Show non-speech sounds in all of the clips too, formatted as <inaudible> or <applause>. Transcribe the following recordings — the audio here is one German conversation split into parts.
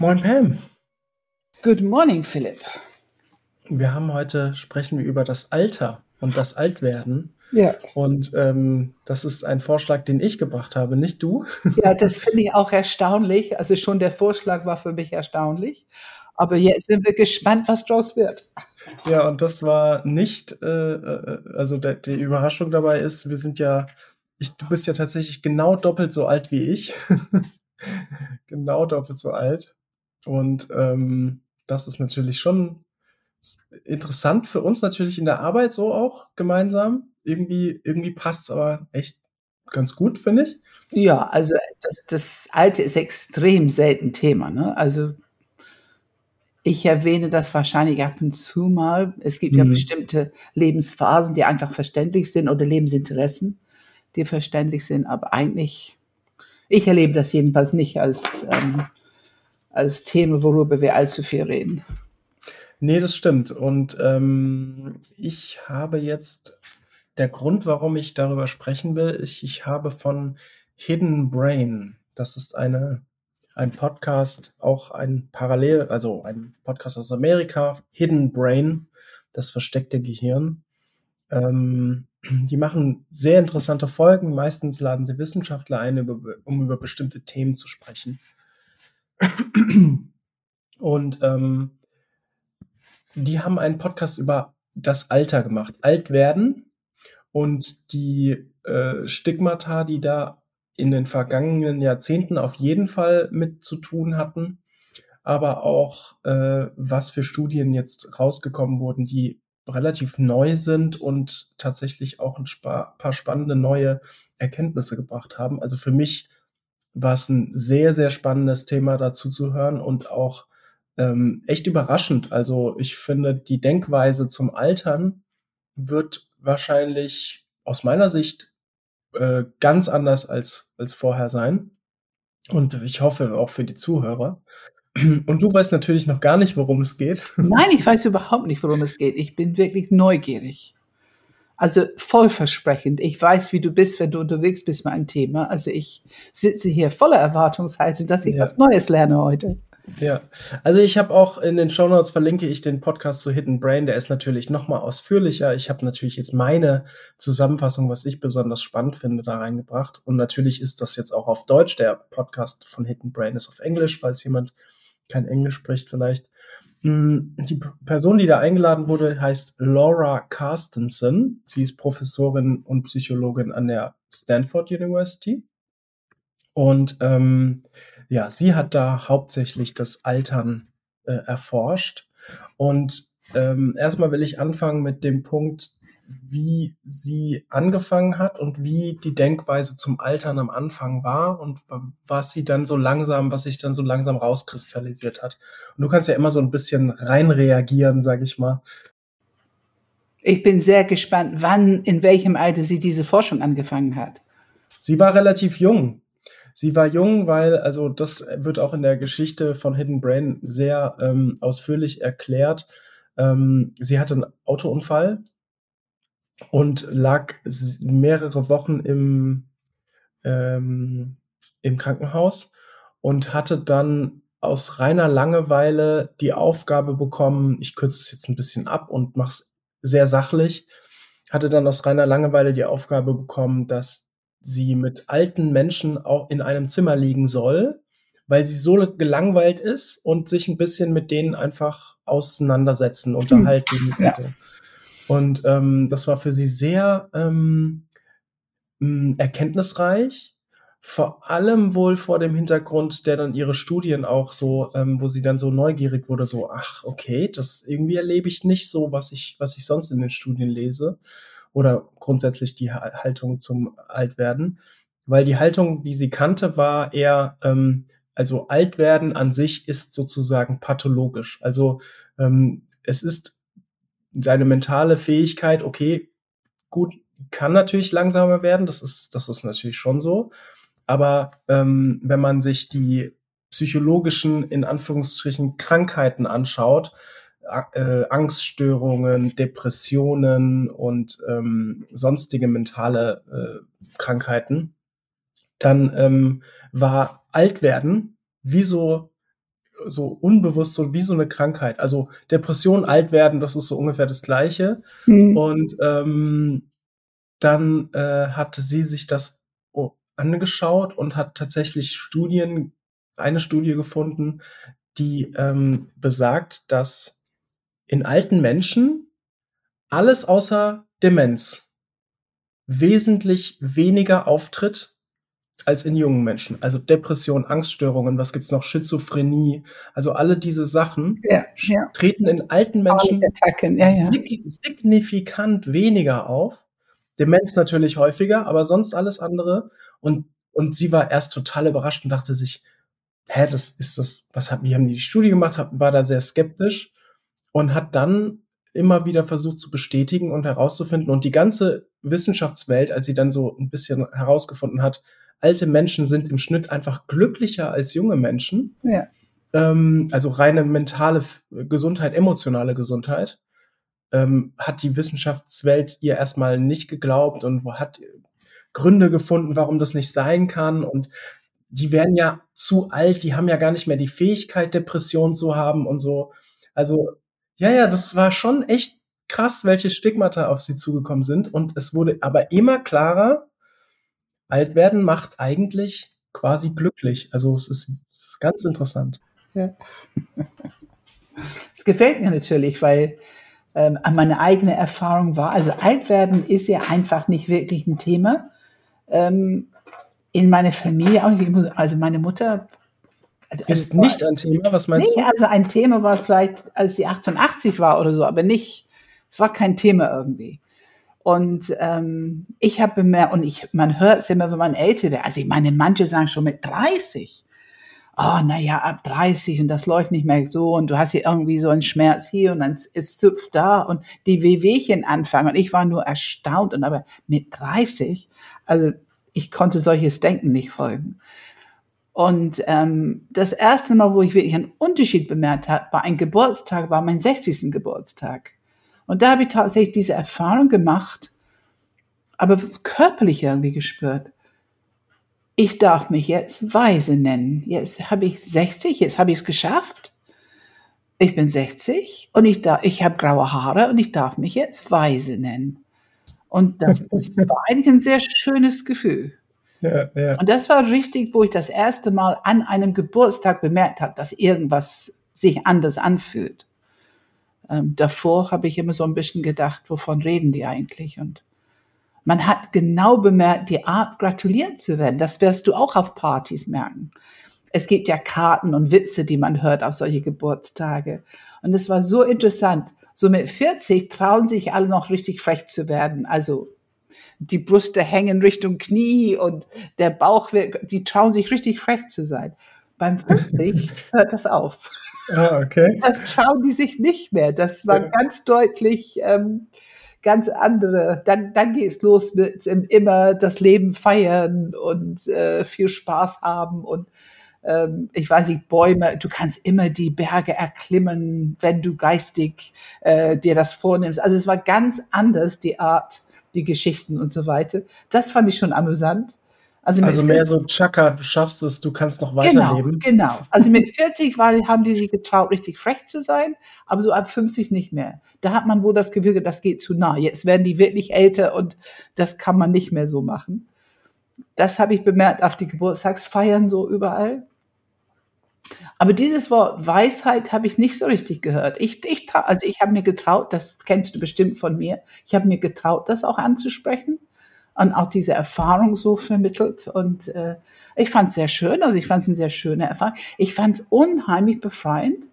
Moin Pam. Good morning, Philipp. Wir haben heute sprechen wir über das Alter und das Altwerden. Ja. Und ähm, das ist ein Vorschlag, den ich gebracht habe, nicht du. Ja, das finde ich auch erstaunlich. Also schon der Vorschlag war für mich erstaunlich. Aber jetzt sind wir gespannt, was draus wird. Ja, und das war nicht, äh, äh also der, die Überraschung dabei ist, wir sind ja, ich, du bist ja tatsächlich genau doppelt so alt wie ich. <laughs> genau doppelt so alt. Und ähm, das ist natürlich schon interessant für uns natürlich in der Arbeit so auch gemeinsam. Irgendwie, irgendwie passt es aber echt ganz gut, finde ich. Ja, also das, das Alte ist extrem selten Thema. Ne? Also ich erwähne das wahrscheinlich ab und zu mal. Es gibt mhm. ja bestimmte Lebensphasen, die einfach verständlich sind oder Lebensinteressen, die verständlich sind, aber eigentlich, ich erlebe das jedenfalls nicht als, ähm, als Thema, worüber wir allzu viel reden. Nee, das stimmt. Und ähm, ich habe jetzt, der Grund, warum ich darüber sprechen will, ist, ich habe von Hidden Brain, das ist eine, ein Podcast, auch ein Parallel, also ein Podcast aus Amerika, Hidden Brain, das versteckte Gehirn. Ähm, die machen sehr interessante Folgen. Meistens laden sie Wissenschaftler ein, über, um über bestimmte Themen zu sprechen. Und ähm, die haben einen Podcast über das Alter gemacht, alt werden und die äh, Stigmata, die da in den vergangenen Jahrzehnten auf jeden Fall mit zu tun hatten, aber auch äh, was für Studien jetzt rausgekommen wurden, die relativ neu sind und tatsächlich auch ein paar spannende neue Erkenntnisse gebracht haben. Also für mich war es ein sehr, sehr spannendes Thema dazu zu hören und auch ähm, echt überraschend. Also ich finde, die Denkweise zum Altern wird wahrscheinlich aus meiner Sicht äh, ganz anders als, als vorher sein. Und ich hoffe auch für die Zuhörer. Und du weißt natürlich noch gar nicht, worum es geht. Nein, ich weiß überhaupt nicht, worum es geht. Ich bin wirklich neugierig. Also vollversprechend. Ich weiß, wie du bist, wenn du unterwegs bist mit einem Thema. Also ich sitze hier voller Erwartungshaltung, dass ich ja. was Neues lerne heute. Ja, also ich habe auch in den Show Notes verlinke ich den Podcast zu Hidden Brain, der ist natürlich noch mal ausführlicher. Ich habe natürlich jetzt meine Zusammenfassung, was ich besonders spannend finde, da reingebracht. Und natürlich ist das jetzt auch auf Deutsch. Der Podcast von Hidden Brain ist auf Englisch, falls jemand kein Englisch spricht vielleicht. Mm, die Person, die da eingeladen wurde, heißt Laura Carstensen. Sie ist Professorin und Psychologin an der Stanford University. Und ähm, ja, sie hat da hauptsächlich das Altern äh, erforscht. Und ähm, erstmal will ich anfangen mit dem Punkt, wie sie angefangen hat und wie die Denkweise zum Altern am Anfang war und was sie dann so langsam, was sich dann so langsam rauskristallisiert hat. Und du kannst ja immer so ein bisschen reinreagieren, sag ich mal. Ich bin sehr gespannt, wann, in welchem Alter sie diese Forschung angefangen hat. Sie war relativ jung. Sie war jung, weil, also das wird auch in der Geschichte von Hidden Brain sehr ähm, ausführlich erklärt. Ähm, sie hatte einen Autounfall und lag mehrere Wochen im, ähm, im Krankenhaus und hatte dann aus reiner Langeweile die Aufgabe bekommen, ich kürze es jetzt ein bisschen ab und mache es sehr sachlich, hatte dann aus reiner Langeweile die Aufgabe bekommen, dass sie mit alten Menschen auch in einem Zimmer liegen soll, weil sie so gelangweilt ist und sich ein bisschen mit denen einfach auseinandersetzen, unterhalten ja. und so. Und ähm, das war für sie sehr ähm, erkenntnisreich, vor allem wohl vor dem Hintergrund, der dann ihre Studien auch so, ähm, wo sie dann so neugierig wurde, so, ach, okay, das irgendwie erlebe ich nicht so, was ich, was ich sonst in den Studien lese oder grundsätzlich die Haltung zum Altwerden, weil die Haltung, die sie kannte, war eher, ähm, also Altwerden an sich ist sozusagen pathologisch. Also ähm, es ist seine mentale Fähigkeit, okay, gut, kann natürlich langsamer werden, das ist, das ist natürlich schon so. Aber ähm, wenn man sich die psychologischen, in Anführungsstrichen, Krankheiten anschaut, äh, Angststörungen, Depressionen und ähm, sonstige mentale äh, Krankheiten, dann ähm, war Altwerden wie so so unbewusst, so wie so eine Krankheit. Also Depression, alt werden, das ist so ungefähr das Gleiche. Mhm. Und ähm, dann äh, hatte sie sich das angeschaut und hat tatsächlich Studien, eine Studie gefunden, die ähm, besagt, dass in alten Menschen alles außer Demenz wesentlich weniger auftritt als in jungen Menschen. Also Depression, Angststörungen, was gibt's noch? Schizophrenie. Also alle diese Sachen ja, ja. treten in alten Menschen ja, sig signifikant weniger auf. Demenz natürlich häufiger, aber sonst alles andere. Und, und sie war erst total überrascht und dachte sich, hä, das ist das, was haben, wie haben die die Studie gemacht, war da sehr skeptisch und hat dann immer wieder versucht zu bestätigen und herauszufinden und die ganze Wissenschaftswelt, als sie dann so ein bisschen herausgefunden hat, alte Menschen sind im Schnitt einfach glücklicher als junge Menschen. Ja. Ähm, also reine mentale Gesundheit, emotionale Gesundheit, ähm, hat die Wissenschaftswelt ihr erstmal nicht geglaubt und hat Gründe gefunden, warum das nicht sein kann. Und die werden ja zu alt, die haben ja gar nicht mehr die Fähigkeit, Depression zu haben und so. Also, ja, ja, das war schon echt krass, welche Stigmata auf sie zugekommen sind. Und es wurde aber immer klarer, alt werden macht eigentlich quasi glücklich. Also es ist, es ist ganz interessant. Ja. Es gefällt mir natürlich, weil ähm, meine eigene Erfahrung war, also alt werden ist ja einfach nicht wirklich ein Thema. Ähm, in meiner Familie auch nicht. Also meine Mutter also ist nicht ein Thema, was meinst nee, du? Also ein Thema war es vielleicht, als sie 88 war oder so, aber nicht, es war kein Thema irgendwie. Und ähm, ich habe bemerkt, und ich, man hört es immer, wenn man älter wird. Also ich meine, manche sagen schon mit 30. Oh, naja, ab 30 und das läuft nicht mehr so und du hast hier irgendwie so einen Schmerz hier und dann ist zupft da und die Wehwehchen anfangen. Und ich war nur erstaunt und aber mit 30, also ich konnte solches Denken nicht folgen. Und ähm, das erste Mal, wo ich wirklich einen Unterschied bemerkt habe, war ein Geburtstag, war mein 60. Geburtstag. Und da habe ich tatsächlich diese Erfahrung gemacht, aber körperlich irgendwie gespürt. Ich darf mich jetzt weise nennen. Jetzt habe ich 60, jetzt habe ich es geschafft. Ich bin 60 und ich, ich habe graue Haare und ich darf mich jetzt weise nennen. Und das, das war eigentlich ein sehr schönes Gefühl. Ja, ja. Und das war richtig, wo ich das erste Mal an einem Geburtstag bemerkt habe, dass irgendwas sich anders anfühlt. Ähm, davor habe ich immer so ein bisschen gedacht, wovon reden die eigentlich? Und man hat genau bemerkt, die Art gratuliert zu werden. Das wirst du auch auf Partys merken. Es gibt ja Karten und Witze, die man hört auf solche Geburtstage. Und es war so interessant. So mit 40 trauen sich alle noch richtig frech zu werden. Also die Brüste hängen Richtung Knie und der Bauch, wird, die trauen sich richtig frech zu sein. Beim 50 <laughs> hört das auf. Ah, okay. Das trauen die sich nicht mehr. Das war ja. ganz deutlich ähm, ganz andere. Dann, dann geht es los mit immer das Leben feiern und äh, viel Spaß haben und ähm, ich weiß nicht, Bäume, du kannst immer die Berge erklimmen, wenn du geistig äh, dir das vornimmst. Also es war ganz anders, die Art, die Geschichten und so weiter. Das fand ich schon amüsant. Also, also mehr so Chaka, du schaffst es, du kannst noch weiterleben. Genau, genau. Also mit 40 war, haben die sich getraut, richtig frech zu sein, aber so ab 50 nicht mehr. Da hat man wohl das Gefühl, das geht zu nah. Jetzt werden die wirklich älter und das kann man nicht mehr so machen. Das habe ich bemerkt auf die Geburtstagsfeiern so überall. Aber dieses Wort Weisheit habe ich nicht so richtig gehört. Ich, ich, also ich habe mir getraut, das kennst du bestimmt von mir, ich habe mir getraut, das auch anzusprechen und auch diese Erfahrung so vermittelt. Und äh, ich fand es sehr schön, also ich fand es eine sehr schöne Erfahrung. Ich fand es unheimlich befreiend.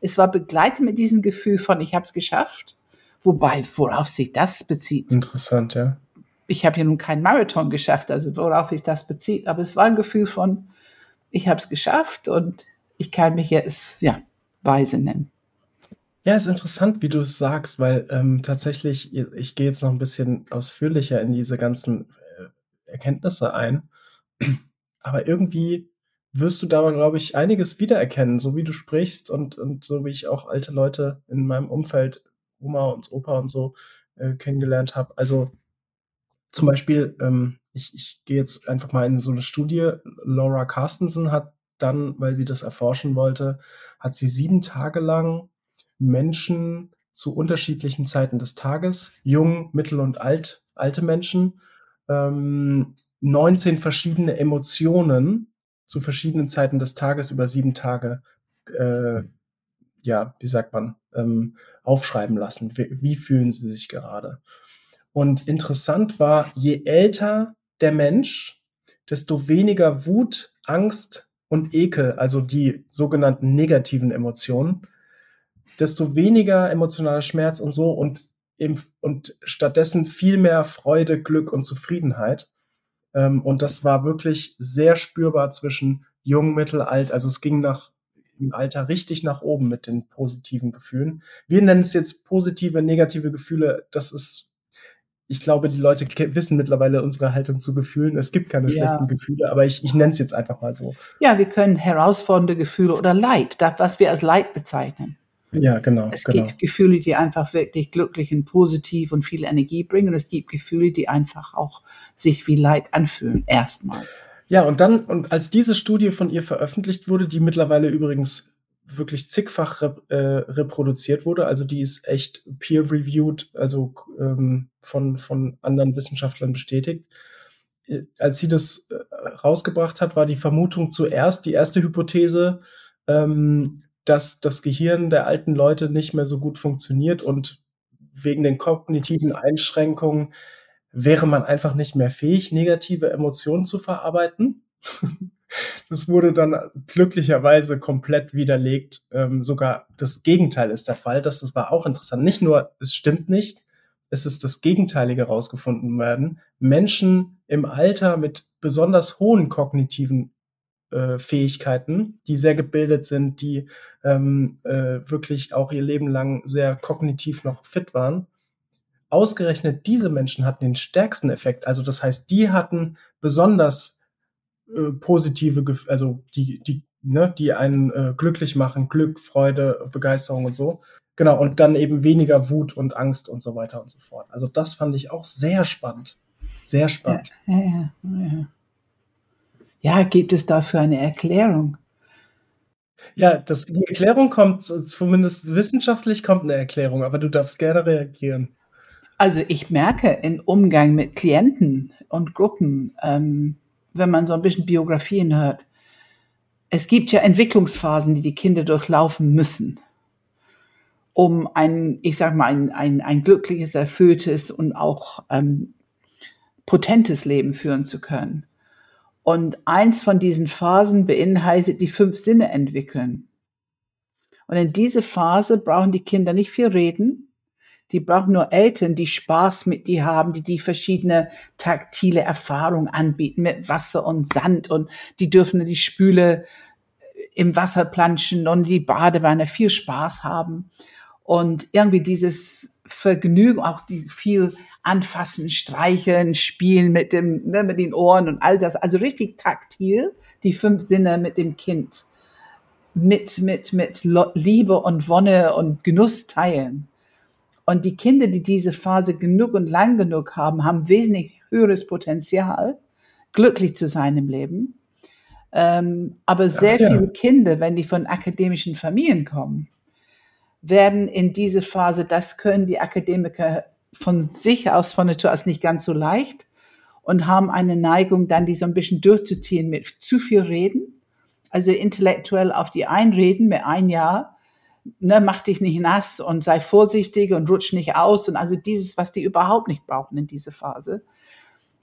Es war begleitet mit diesem Gefühl von, ich habe es geschafft. Wobei, worauf sich das bezieht. Interessant, ja. Ich habe ja nun keinen Marathon geschafft, also worauf sich das bezieht. Aber es war ein Gefühl von, ich habe es geschafft und ich kann mich jetzt, ja, weise nennen. Ja, ist interessant, wie du es sagst, weil ähm, tatsächlich, ich gehe jetzt noch ein bisschen ausführlicher in diese ganzen äh, Erkenntnisse ein. Aber irgendwie wirst du da, glaube ich, einiges wiedererkennen, so wie du sprichst und, und so wie ich auch alte Leute in meinem Umfeld, Oma und Opa und so, äh, kennengelernt habe. Also zum Beispiel, ähm, ich, ich gehe jetzt einfach mal in so eine Studie. Laura Carstensen hat dann, weil sie das erforschen wollte, hat sie sieben Tage lang Menschen zu unterschiedlichen Zeiten des Tages, jung, mittel und alt, alte Menschen, ähm, 19 verschiedene Emotionen zu verschiedenen Zeiten des Tages über sieben Tage, äh, ja, wie sagt man, ähm, aufschreiben lassen. Wie, wie fühlen sie sich gerade? Und interessant war, je älter der Mensch, desto weniger Wut, Angst und Ekel, also die sogenannten negativen Emotionen, desto weniger emotionaler Schmerz und so und, im, und stattdessen viel mehr Freude, Glück und Zufriedenheit. Ähm, und das war wirklich sehr spürbar zwischen jung, mittel, alt. Also es ging nach im Alter richtig nach oben mit den positiven Gefühlen. Wir nennen es jetzt positive, negative Gefühle. Das ist, ich glaube, die Leute wissen mittlerweile unsere Haltung zu Gefühlen. Es gibt keine ja. schlechten Gefühle, aber ich, ich nenne es jetzt einfach mal so. Ja, wir können herausfordernde Gefühle oder Leid, das, was wir als Leid bezeichnen. Ja, genau. Es genau. gibt Gefühle, die einfach wirklich glücklich und positiv und viel Energie bringen. es gibt Gefühle, die einfach auch sich wie Leid anfühlen. Erstmal. Ja, und dann, und als diese Studie von ihr veröffentlicht wurde, die mittlerweile übrigens wirklich zigfach rep äh, reproduziert wurde, also die ist echt peer-reviewed, also ähm, von, von anderen Wissenschaftlern bestätigt. Äh, als sie das äh, rausgebracht hat, war die Vermutung zuerst, die erste Hypothese, ähm, dass das Gehirn der alten Leute nicht mehr so gut funktioniert und wegen den kognitiven Einschränkungen wäre man einfach nicht mehr fähig, negative Emotionen zu verarbeiten. <laughs> das wurde dann glücklicherweise komplett widerlegt. Ähm, sogar das Gegenteil ist der Fall. Das, das war auch interessant. Nicht nur, es stimmt nicht, es ist das Gegenteilige rausgefunden werden. Menschen im Alter mit besonders hohen kognitiven äh, Fähigkeiten, die sehr gebildet sind, die ähm, äh, wirklich auch ihr Leben lang sehr kognitiv noch fit waren. Ausgerechnet diese Menschen hatten den stärksten Effekt. Also das heißt, die hatten besonders äh, positive, also die, die, ne, die einen äh, glücklich machen, Glück, Freude, Begeisterung und so. Genau, und dann eben weniger Wut und Angst und so weiter und so fort. Also das fand ich auch sehr spannend. Sehr spannend. Ja, ja, ja. Ja, gibt es dafür eine Erklärung? Ja, das, die Erklärung kommt, zumindest wissenschaftlich kommt eine Erklärung, aber du darfst gerne reagieren. Also ich merke im Umgang mit Klienten und Gruppen, ähm, wenn man so ein bisschen Biografien hört, es gibt ja Entwicklungsphasen, die die Kinder durchlaufen müssen, um ein, ich sag mal, ein, ein, ein glückliches, erfülltes und auch ähm, potentes Leben führen zu können. Und eins von diesen Phasen beinhaltet die fünf Sinne entwickeln. Und in diese Phase brauchen die Kinder nicht viel reden. Die brauchen nur Eltern, die Spaß mit die haben, die die verschiedene taktile Erfahrungen anbieten mit Wasser und Sand und die dürfen die Spüle im Wasser planschen und die Badewanne viel Spaß haben. Und irgendwie dieses Vergnügen, auch die viel anfassen, streicheln, spielen mit dem, ne, mit den Ohren und all das. Also richtig taktil, die fünf Sinne mit dem Kind. Mit, mit, mit Liebe und Wonne und Genuss teilen. Und die Kinder, die diese Phase genug und lang genug haben, haben wesentlich höheres Potenzial, glücklich zu sein im Leben. Ähm, aber sehr ja. viele Kinder, wenn die von akademischen Familien kommen, werden in diese Phase, das können die Akademiker von sich aus, von Natur aus nicht ganz so leicht und haben eine Neigung, dann die so ein bisschen durchzuziehen mit zu viel Reden. Also intellektuell auf die einreden mit ein Jahr, ne, mach dich nicht nass und sei vorsichtig und rutsch nicht aus und also dieses, was die überhaupt nicht brauchen in dieser Phase.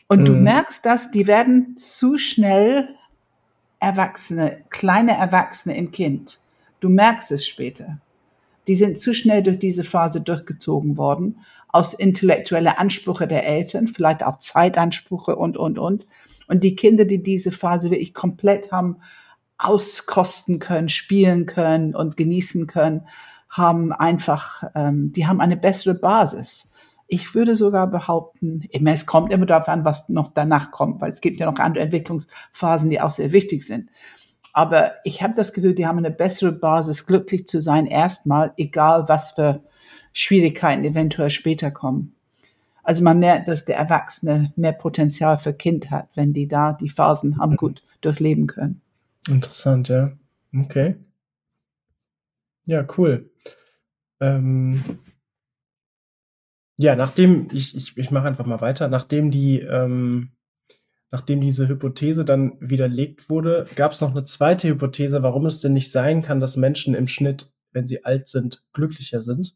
Und mhm. du merkst dass die werden zu schnell Erwachsene, kleine Erwachsene im Kind. Du merkst es später die sind zu schnell durch diese Phase durchgezogen worden, aus intellektuelle Ansprüche der Eltern, vielleicht auch Zeitansprüche und, und, und. Und die Kinder, die diese Phase wirklich komplett haben auskosten können, spielen können und genießen können, haben einfach, ähm, die haben eine bessere Basis. Ich würde sogar behaupten, es kommt immer darauf an, was noch danach kommt, weil es gibt ja noch andere Entwicklungsphasen, die auch sehr wichtig sind. Aber ich habe das Gefühl, die haben eine bessere Basis, glücklich zu sein, erstmal, egal was für Schwierigkeiten eventuell später kommen. Also man merkt, dass der Erwachsene mehr Potenzial für Kind hat, wenn die da die Phasen haben mhm. gut durchleben können. Interessant, ja. Okay. Ja, cool. Ähm, ja, nachdem, ich, ich, ich mache einfach mal weiter, nachdem die, ähm, nachdem diese Hypothese dann widerlegt wurde, gab es noch eine zweite Hypothese, warum es denn nicht sein kann, dass Menschen im Schnitt, wenn sie alt sind, glücklicher sind.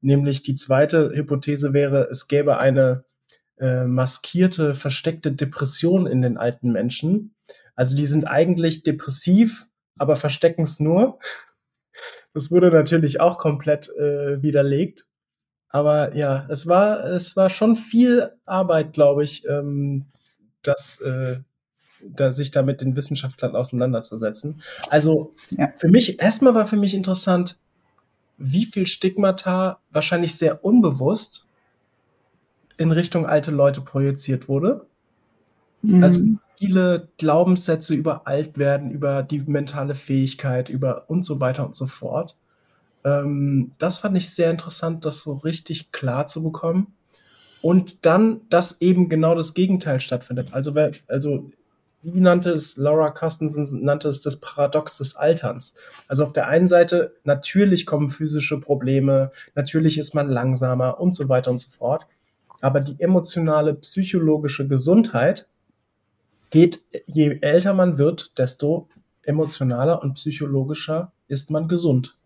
Nämlich die zweite Hypothese wäre, es gäbe eine äh, maskierte, versteckte Depression in den alten Menschen. Also die sind eigentlich depressiv, aber verstecken es nur. Das wurde natürlich auch komplett äh, widerlegt. Aber ja, es war, es war schon viel Arbeit, glaube ich, ähm, das, äh, da sich da mit den Wissenschaftlern auseinanderzusetzen. Also ja. für mich, erstmal war für mich interessant, wie viel Stigmata wahrscheinlich sehr unbewusst in Richtung alte Leute projiziert wurde. Mhm. Also viele Glaubenssätze über alt werden, über die mentale Fähigkeit, über und so weiter und so fort. Ähm, das fand ich sehr interessant, das so richtig klar zu bekommen. Und dann, dass eben genau das Gegenteil stattfindet. Also, also wie nannte es Laura Carstensen, nannte es das Paradox des Alterns. Also auf der einen Seite, natürlich kommen physische Probleme, natürlich ist man langsamer und so weiter und so fort. Aber die emotionale, psychologische Gesundheit geht, je älter man wird, desto emotionaler und psychologischer ist man gesund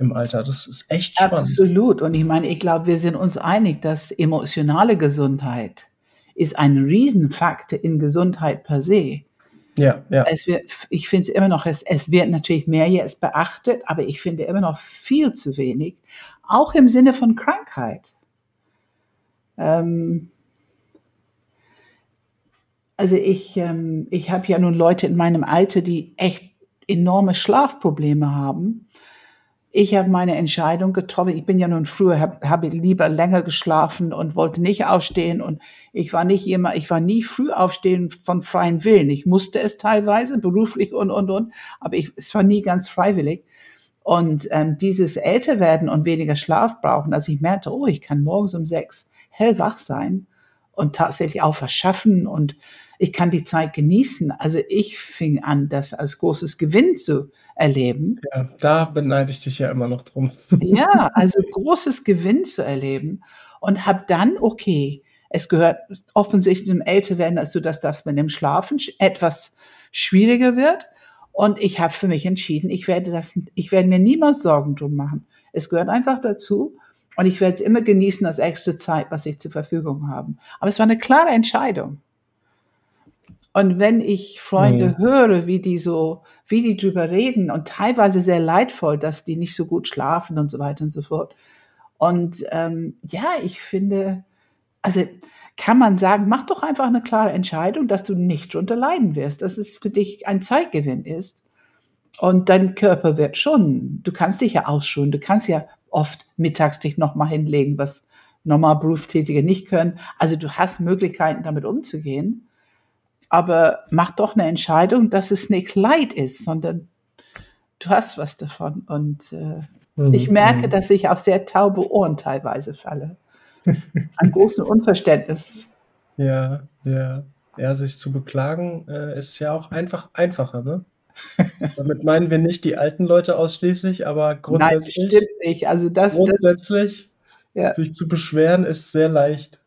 im Alter. Das ist echt spannend. Absolut. Und ich meine, ich glaube, wir sind uns einig, dass emotionale Gesundheit ist ein Riesenfaktor in Gesundheit per se. Ja, ja. Es wird, ich finde es immer noch, es, es wird natürlich mehr jetzt beachtet, aber ich finde immer noch viel zu wenig, auch im Sinne von Krankheit. Ähm, also ich, ähm, ich habe ja nun Leute in meinem Alter, die echt enorme Schlafprobleme haben. Ich habe meine Entscheidung getroffen. Ich bin ja nun früher, habe hab lieber länger geschlafen und wollte nicht aufstehen. Und ich war nicht immer, ich war nie früh aufstehen von freien Willen. Ich musste es teilweise, beruflich und, und, und. Aber ich, es war nie ganz freiwillig. Und ähm, dieses Älterwerden und weniger Schlaf brauchen, als ich merkte, oh, ich kann morgens um sechs hellwach sein und tatsächlich auch was schaffen und ich kann die Zeit genießen. Also ich fing an, das als großes Gewinn zu erleben. Ja, da beneide ich dich ja immer noch drum. <laughs> Ja, also großes Gewinn zu erleben und habe dann, okay, es gehört offensichtlich zum Älterwerden dazu, dass das mit dem Schlafen etwas schwieriger wird. Und ich habe für mich entschieden, ich werde das, ich werde mir niemals Sorgen drum machen. Es gehört einfach dazu. Und ich werde es immer genießen als extra Zeit, was ich zur Verfügung habe. Aber es war eine klare Entscheidung. Und wenn ich Freunde mhm. höre, wie die so, wie die drüber reden und teilweise sehr leidvoll, dass die nicht so gut schlafen und so weiter und so fort. Und ähm, ja, ich finde, also kann man sagen, mach doch einfach eine klare Entscheidung, dass du nicht drunter leiden wirst, dass es für dich ein Zeitgewinn ist. Und dein Körper wird schon, du kannst dich ja ausschulen, du kannst ja oft mittags dich nochmal hinlegen, was normal Berufstätige nicht können. Also du hast Möglichkeiten, damit umzugehen aber mach doch eine Entscheidung, dass es nicht Leid ist, sondern du hast was davon. Und äh, mhm. ich merke, mhm. dass ich auf sehr taube Ohren teilweise falle. An großem Unverständnis. <laughs> Ja, ja. Ja, sich zu beklagen äh, ist ja auch einfach einfacher, ne? <laughs> Damit meinen wir nicht die alten Leute ausschließlich, aber grundsätzlich. Nein, stimmt nicht. Also das, grundsätzlich, das, ja. sich zu beschweren, ist sehr leicht.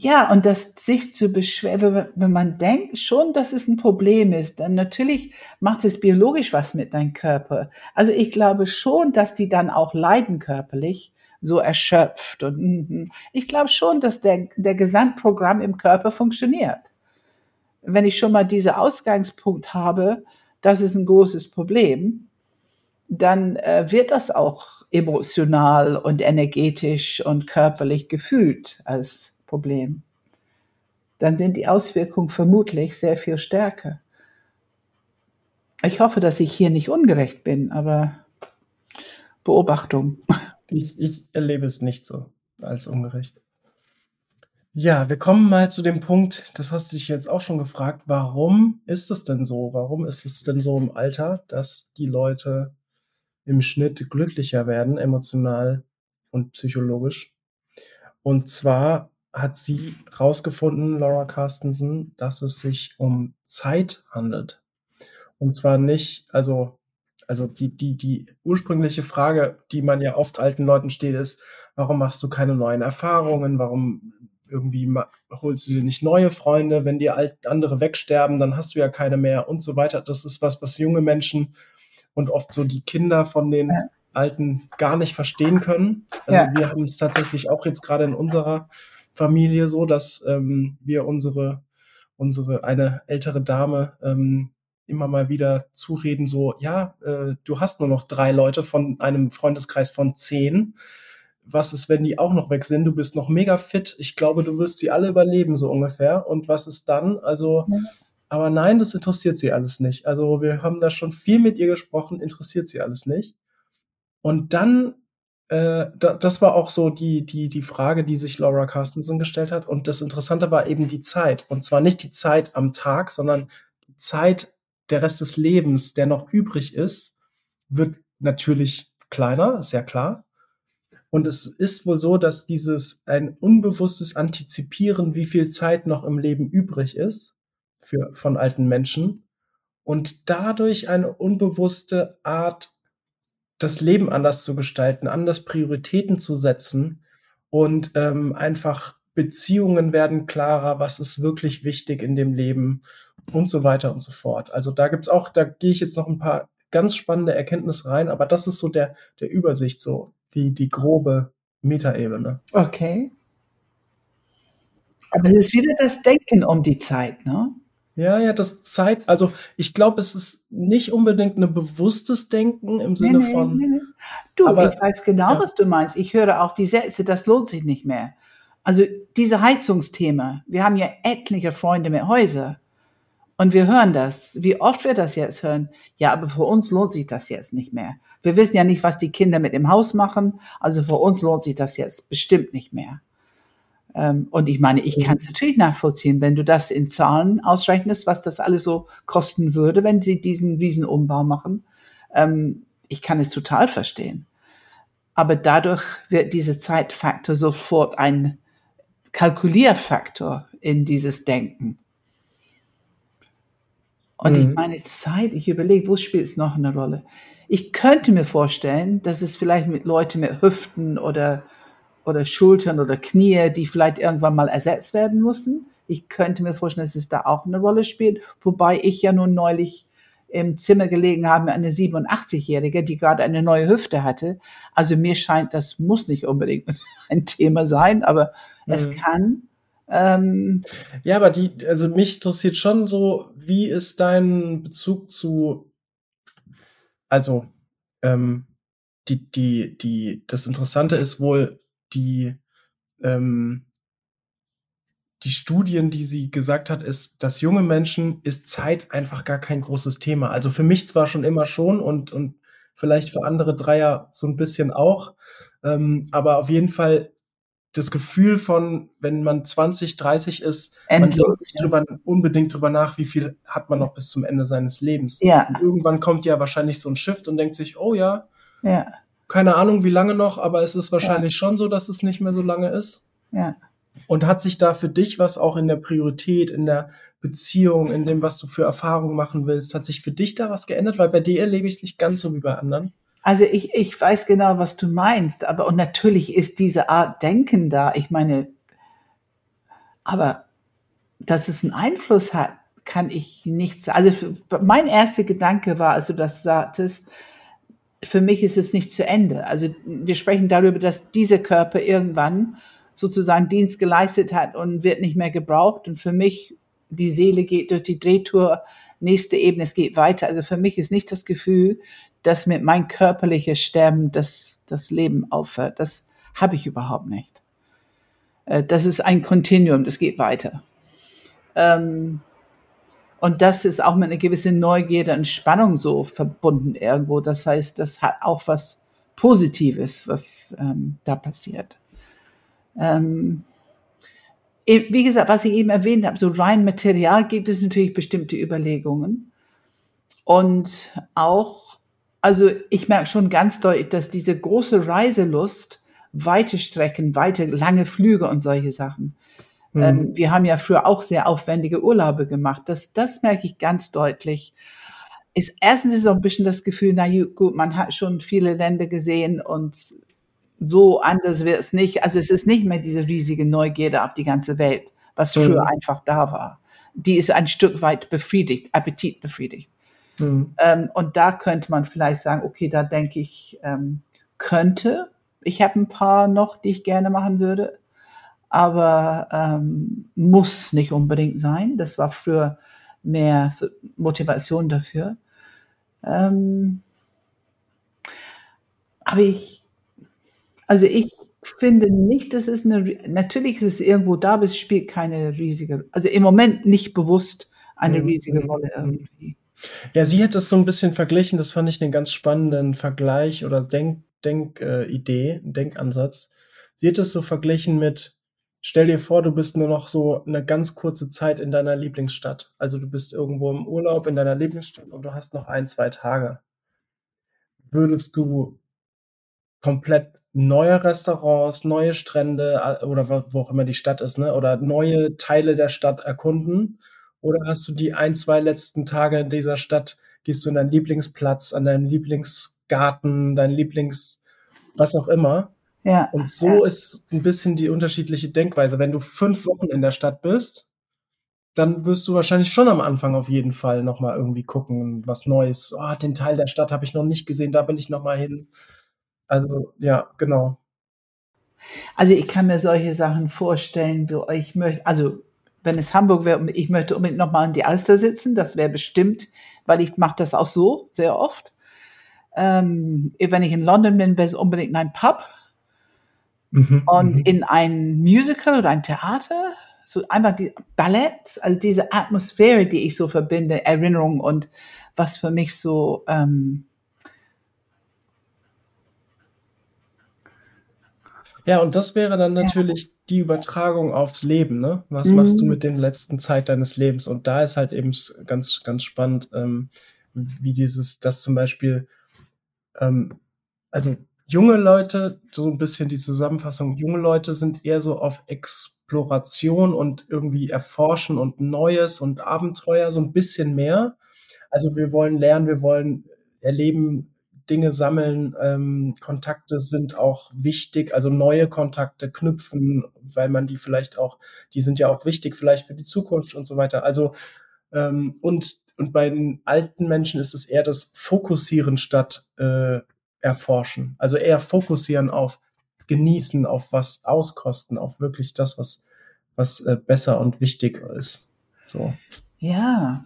Ja, und das sich zu beschweren, wenn man denkt schon, dass es ein Problem ist, dann natürlich macht es biologisch was mit deinem Körper. Also ich glaube schon, dass die dann auch leiden körperlich, so erschöpft. Und mhm. ich glaube schon, dass der, der Gesamtprogramm im Körper funktioniert. Wenn ich schon mal diesen Ausgangspunkt habe, das ist ein großes Problem, dann äh, wird das auch emotional und energetisch und körperlich gefühlt als Problem, dann sind die Auswirkungen vermutlich sehr viel stärker. Ich hoffe, dass ich hier nicht ungerecht bin, aber Beobachtung. <laughs> Ich, ich erlebe es nicht so als ungerecht. Ja, wir kommen mal zu dem Punkt, das hast du dich jetzt auch schon gefragt, warum ist es denn so? Warum ist es denn so im Alter, dass die Leute im Schnitt glücklicher werden, emotional und psychologisch? Und zwar hat sie herausgefunden, Laura Carstensen, dass es sich um Zeit handelt. Und zwar nicht, also, also die, die, die ursprüngliche Frage, die man ja oft alten Leuten steht, ist, warum machst du keine neuen Erfahrungen? Warum irgendwie holst du dir nicht neue Freunde? Wenn dir alt, andere wegsterben, dann hast du ja keine mehr und so weiter. Das ist was, was junge Menschen und oft so die Kinder von den. Alten gar nicht verstehen können. Also ja. wir haben es tatsächlich auch jetzt gerade in unserer Familie so, dass ähm, wir unsere, unsere, eine ältere Dame ähm, immer mal wieder zureden, so, ja, äh, du hast nur noch drei Leute von einem Freundeskreis von zehn. Was ist, wenn die auch noch weg sind? Du bist noch mega fit. Ich glaube, du wirst sie alle überleben, so ungefähr. Und was ist dann? Also, ja. aber nein, das interessiert sie alles nicht. Also, wir haben da schon viel mit ihr gesprochen, interessiert sie alles nicht. Und dann, äh, da, das war auch so die, die, die Frage, die sich Laura Carstensen gestellt hat. Und das Interessante war eben die Zeit. Und zwar nicht die Zeit am Tag, sondern die Zeit der Rest des Lebens, der noch übrig ist, wird natürlich kleiner, ist ja klar. Und es ist wohl so, dass dieses ein unbewusstes Antizipieren, wie viel Zeit noch im Leben übrig ist für, von alten Menschen und dadurch eine unbewusste Art, das Leben anders zu gestalten, anders Prioritäten zu setzen und ähm, einfach Beziehungen werden klarer, was ist wirklich wichtig in dem Leben und so weiter und so fort. Also da gibt's auch, da gehe ich jetzt noch ein paar ganz spannende Erkenntnisse rein, aber das ist so der, der Übersicht, so die, die grobe Metaebene. Okay. Aber es ist wieder das Denken um die Zeit, ne? Ja, ja, das Zeit, also ich glaube, es ist nicht unbedingt ein bewusstes Denken im Sinne nee, nee, von. Nee, du, aber, ich weiß genau, ja. was du meinst. Ich höre auch die Sätze, das lohnt sich nicht mehr. Also diese Heizungsthema, wir haben ja etliche Freunde mit Häusern. Und wir hören das. Wie oft wir das jetzt hören? Ja, aber für uns lohnt sich das jetzt nicht mehr. Wir wissen ja nicht, was die Kinder mit dem Haus machen. Also für uns lohnt sich das jetzt bestimmt nicht mehr. Ähm, und ich meine, ich kann es natürlich nachvollziehen, wenn du das in Zahlen ausrechnest, was das alles so kosten würde, wenn sie diesen Riesenumbau machen. Ähm, ich kann es total verstehen. Aber dadurch wird dieser Zeitfaktor sofort ein Kalkulierfaktor in dieses Denken. Und mhm. ich meine Zeit, ich überlege, wo spielt es noch eine Rolle? Ich könnte mir vorstellen, dass es vielleicht mit Leuten mit Hüften oder, oder Schultern oder Knie, die vielleicht irgendwann mal ersetzt werden müssen. Ich könnte mir vorstellen, dass es da auch eine Rolle spielt. Wobei ich ja nun neulich im Zimmer gelegen habe, eine 87-Jährige, die gerade eine neue Hüfte hatte. Also mir scheint, das muss nicht unbedingt <laughs> ein Thema sein, aber mhm. es kann. Ähm, ja, aber die, also mich interessiert schon so, wie ist dein Bezug zu, also ähm, die, die, die, das Interessante ist wohl die, ähm, die Studien, die sie gesagt hat, ist, dass junge Menschen ist Zeit einfach gar kein großes Thema. Also für mich zwar schon immer schon und, und vielleicht für andere Dreier so ein bisschen auch, ähm, aber auf jeden Fall das Gefühl von, wenn man 20, 30 ist, Endlos, man denkt ja. drüber, unbedingt drüber nach, wie viel hat man noch bis zum Ende seines Lebens. Ja. Und irgendwann kommt ja wahrscheinlich so ein Shift und denkt sich, oh ja, ja. Keine Ahnung, wie lange noch, aber es ist wahrscheinlich ja. schon so, dass es nicht mehr so lange ist. Ja. Und hat sich da für dich was auch in der Priorität, in der Beziehung, in dem, was du für Erfahrungen machen willst, hat sich für dich da was geändert? Weil bei dir erlebe ich es nicht ganz so wie bei anderen. Also ich, ich weiß genau, was du meinst, aber und natürlich ist diese Art Denken da. Ich meine, aber dass es einen Einfluss hat, kann ich nicht sagen. Also mein erster Gedanke war, als du das sagtest, für mich ist es nicht zu Ende. Also wir sprechen darüber, dass dieser Körper irgendwann sozusagen Dienst geleistet hat und wird nicht mehr gebraucht. Und für mich, die Seele geht durch die Drehtour, nächste Ebene, es geht weiter. Also für mich ist nicht das Gefühl, dass mit mein körperliches Sterben das, das Leben aufhört. Das habe ich überhaupt nicht. Äh, das ist ein Kontinuum, das geht weiter. Ähm, und das ist auch mit einer gewissen Neugierde und Spannung so verbunden irgendwo. Das heißt, das hat auch was Positives, was ähm, da passiert. Ähm, wie gesagt, was ich eben erwähnt habe, so rein Material gibt es natürlich bestimmte Überlegungen. Und auch also ich merke schon ganz deutlich, dass diese große Reiselust, weite Strecken, weite, lange Flüge und solche Sachen. Mhm. Ähm, wir haben ja früher auch sehr aufwendige Urlaube gemacht. Das, das merke ich ganz deutlich. ist erstens ist so ein bisschen das Gefühl, na gut, man hat schon viele Länder gesehen und so anders wird es nicht. Also es ist nicht mehr diese riesige Neugierde auf die ganze Welt, was Mhm. früher einfach da war. Die ist ein Stück weit befriedigt, Appetit befriedigt. Mhm. Ähm, und da könnte man vielleicht sagen, okay, da denke ich, ähm, könnte. Ich habe ein paar noch, die ich gerne machen würde, aber ähm, muss nicht unbedingt sein. Das war früher mehr so Motivation dafür. Ähm, aber ich, also ich finde nicht, dass es eine, natürlich ist es irgendwo da, aber es spielt keine riesige, also im Moment nicht bewusst eine Mhm. riesige Mhm. Rolle irgendwie. Ja, sie hat es so ein bisschen verglichen, das fand ich einen ganz spannenden Vergleich oder Denk Denk äh, Idee, Denkansatz. Sie hat es so verglichen mit stell dir vor, du bist nur noch so eine ganz kurze Zeit in deiner Lieblingsstadt. Also, du bist irgendwo im Urlaub in deiner Lieblingsstadt und du hast noch ein 2 Tage. Würdest du komplett neue Restaurants, neue Strände oder wo auch immer die Stadt ist, ne, oder neue Teile der Stadt erkunden? Oder hast du die ein, 2 letzten Tage in dieser Stadt gehst du in deinen Lieblingsplatz, an deinen Lieblingsgarten, dein Lieblings was auch immer? Ja, Und so ist ein bisschen die unterschiedliche Denkweise. Wenn du 5 Wochen in der Stadt bist, dann wirst du wahrscheinlich schon am Anfang auf jeden Fall noch mal irgendwie gucken, was Neues. „Oh, den Teil der Stadt habe ich noch nicht gesehen, da will ich noch mal hin.“ Also, ja, genau. Also ich kann mir solche Sachen vorstellen, wo ich möchte, also wenn es Hamburg wäre, ich möchte unbedingt nochmal in die Alster sitzen, das wäre bestimmt, weil ich mache das auch so sehr oft. Ähm, wenn ich in London bin, wäre es unbedingt in ein Pub Mhm, und mhm. in ein Musical oder ein Theater. So einfach die Ballett, also diese Atmosphäre, die ich so verbinde, Erinnerung und was für mich so ähm, Ja, und das wäre dann Ja. natürlich die Übertragung aufs Leben, ne? Was machst du Mhm. mit den letzten Zeit deines Lebens? Und da ist halt eben ganz ganz spannend, ähm, wie dieses dass zum Beispiel, ähm also, junge Leute so ein bisschen die Zusammenfassung, junge Leute sind eher so auf Exploration und irgendwie erforschen und Neues und Abenteuer so ein bisschen mehr. Also, wir wollen lernen, wir wollen erleben, Dinge sammeln, ähm, Kontakte sind auch wichtig, also neue Kontakte knüpfen, weil man die vielleicht auch die sind ja auch wichtig vielleicht für die Zukunft und so weiter. Also, ähm, und und bei den alten Menschen ist es eher das Fokussieren statt, äh, Erforschen. Also, eher fokussieren auf genießen, auf was auskosten, auf wirklich das, was was, äh, besser und wichtig ist. So. Ja.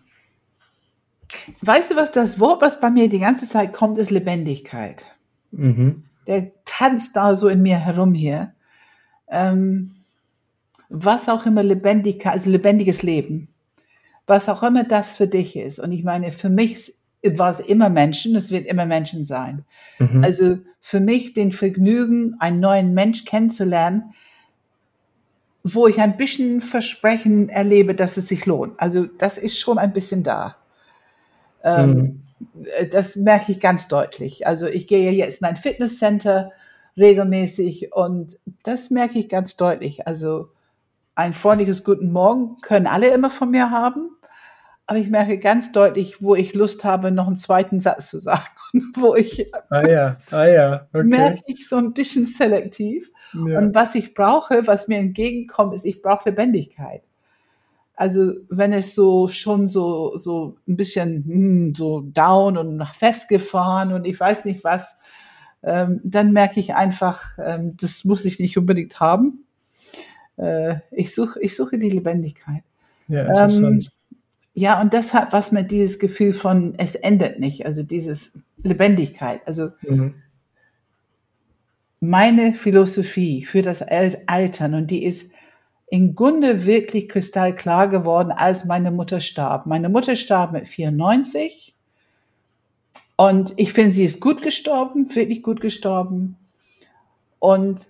Weißt du, was das Wort, was bei mir die ganze Zeit kommt, ist Lebendigkeit. Mhm. Der tanzt da so in mir herum hier. Ähm, was auch immer Lebendigkeit, also lebendiges Leben, was auch immer das für dich ist. Und ich meine, für mich war es immer Menschen, es wird immer Menschen sein. Mhm. Also für mich den Vergnügen, einen neuen Mensch kennenzulernen, wo ich ein bisschen Versprechen erlebe, dass es sich lohnt. Also das ist schon ein bisschen da. Ähm, Mhm. das merke ich ganz deutlich. Also ich gehe jetzt in ein Fitnesscenter regelmäßig und das merke ich ganz deutlich. Also ein freundliches Guten Morgen können alle immer von mir haben, aber ich merke ganz deutlich, wo ich Lust habe, noch einen zweiten Satz zu sagen. <laughs> wo ich Ah ja, ah ja, okay. merke ich so ein bisschen selektiv. Ja. Und was ich brauche, was mir entgegenkommt, ist, ich brauche Lebendigkeit. Also wenn es so schon so so ein bisschen hm, so down und festgefahren und ich weiß nicht was, ähm, dann merke ich einfach, ähm, das muss ich nicht unbedingt haben. Äh, ich suche ich suche die Lebendigkeit. ja, interessant. Ja, und das hat was mit dieses Gefühl von es endet nicht, also dieses Lebendigkeit. Also Mhm. meine Philosophie für das Al- Altern und die ist im Grunde wirklich kristallklar geworden, als meine Mutter starb. Meine Mutter starb mit 94 und ich finde, sie ist gut gestorben, wirklich gut gestorben und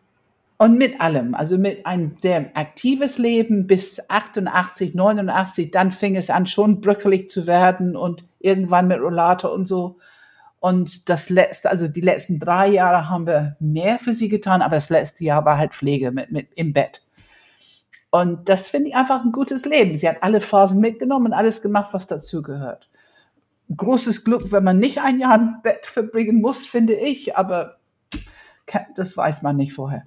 und mit allem, also mit ein sehr aktives Leben bis 88, 89, dann fing es an schon bröckelig zu werden und irgendwann mit Rollator und so. Und das letzte, also die letzten drei Jahre haben wir mehr für sie getan, aber das letzte Jahr war halt Pflege mit, mit im Bett. Und das finde ich einfach ein gutes Leben. Sie hat alle Phasen mitgenommen und alles gemacht, was dazu gehört. großes Glück, wenn man nicht ein Jahr im Bett verbringen muss, finde ich, aber das weiß man nicht vorher.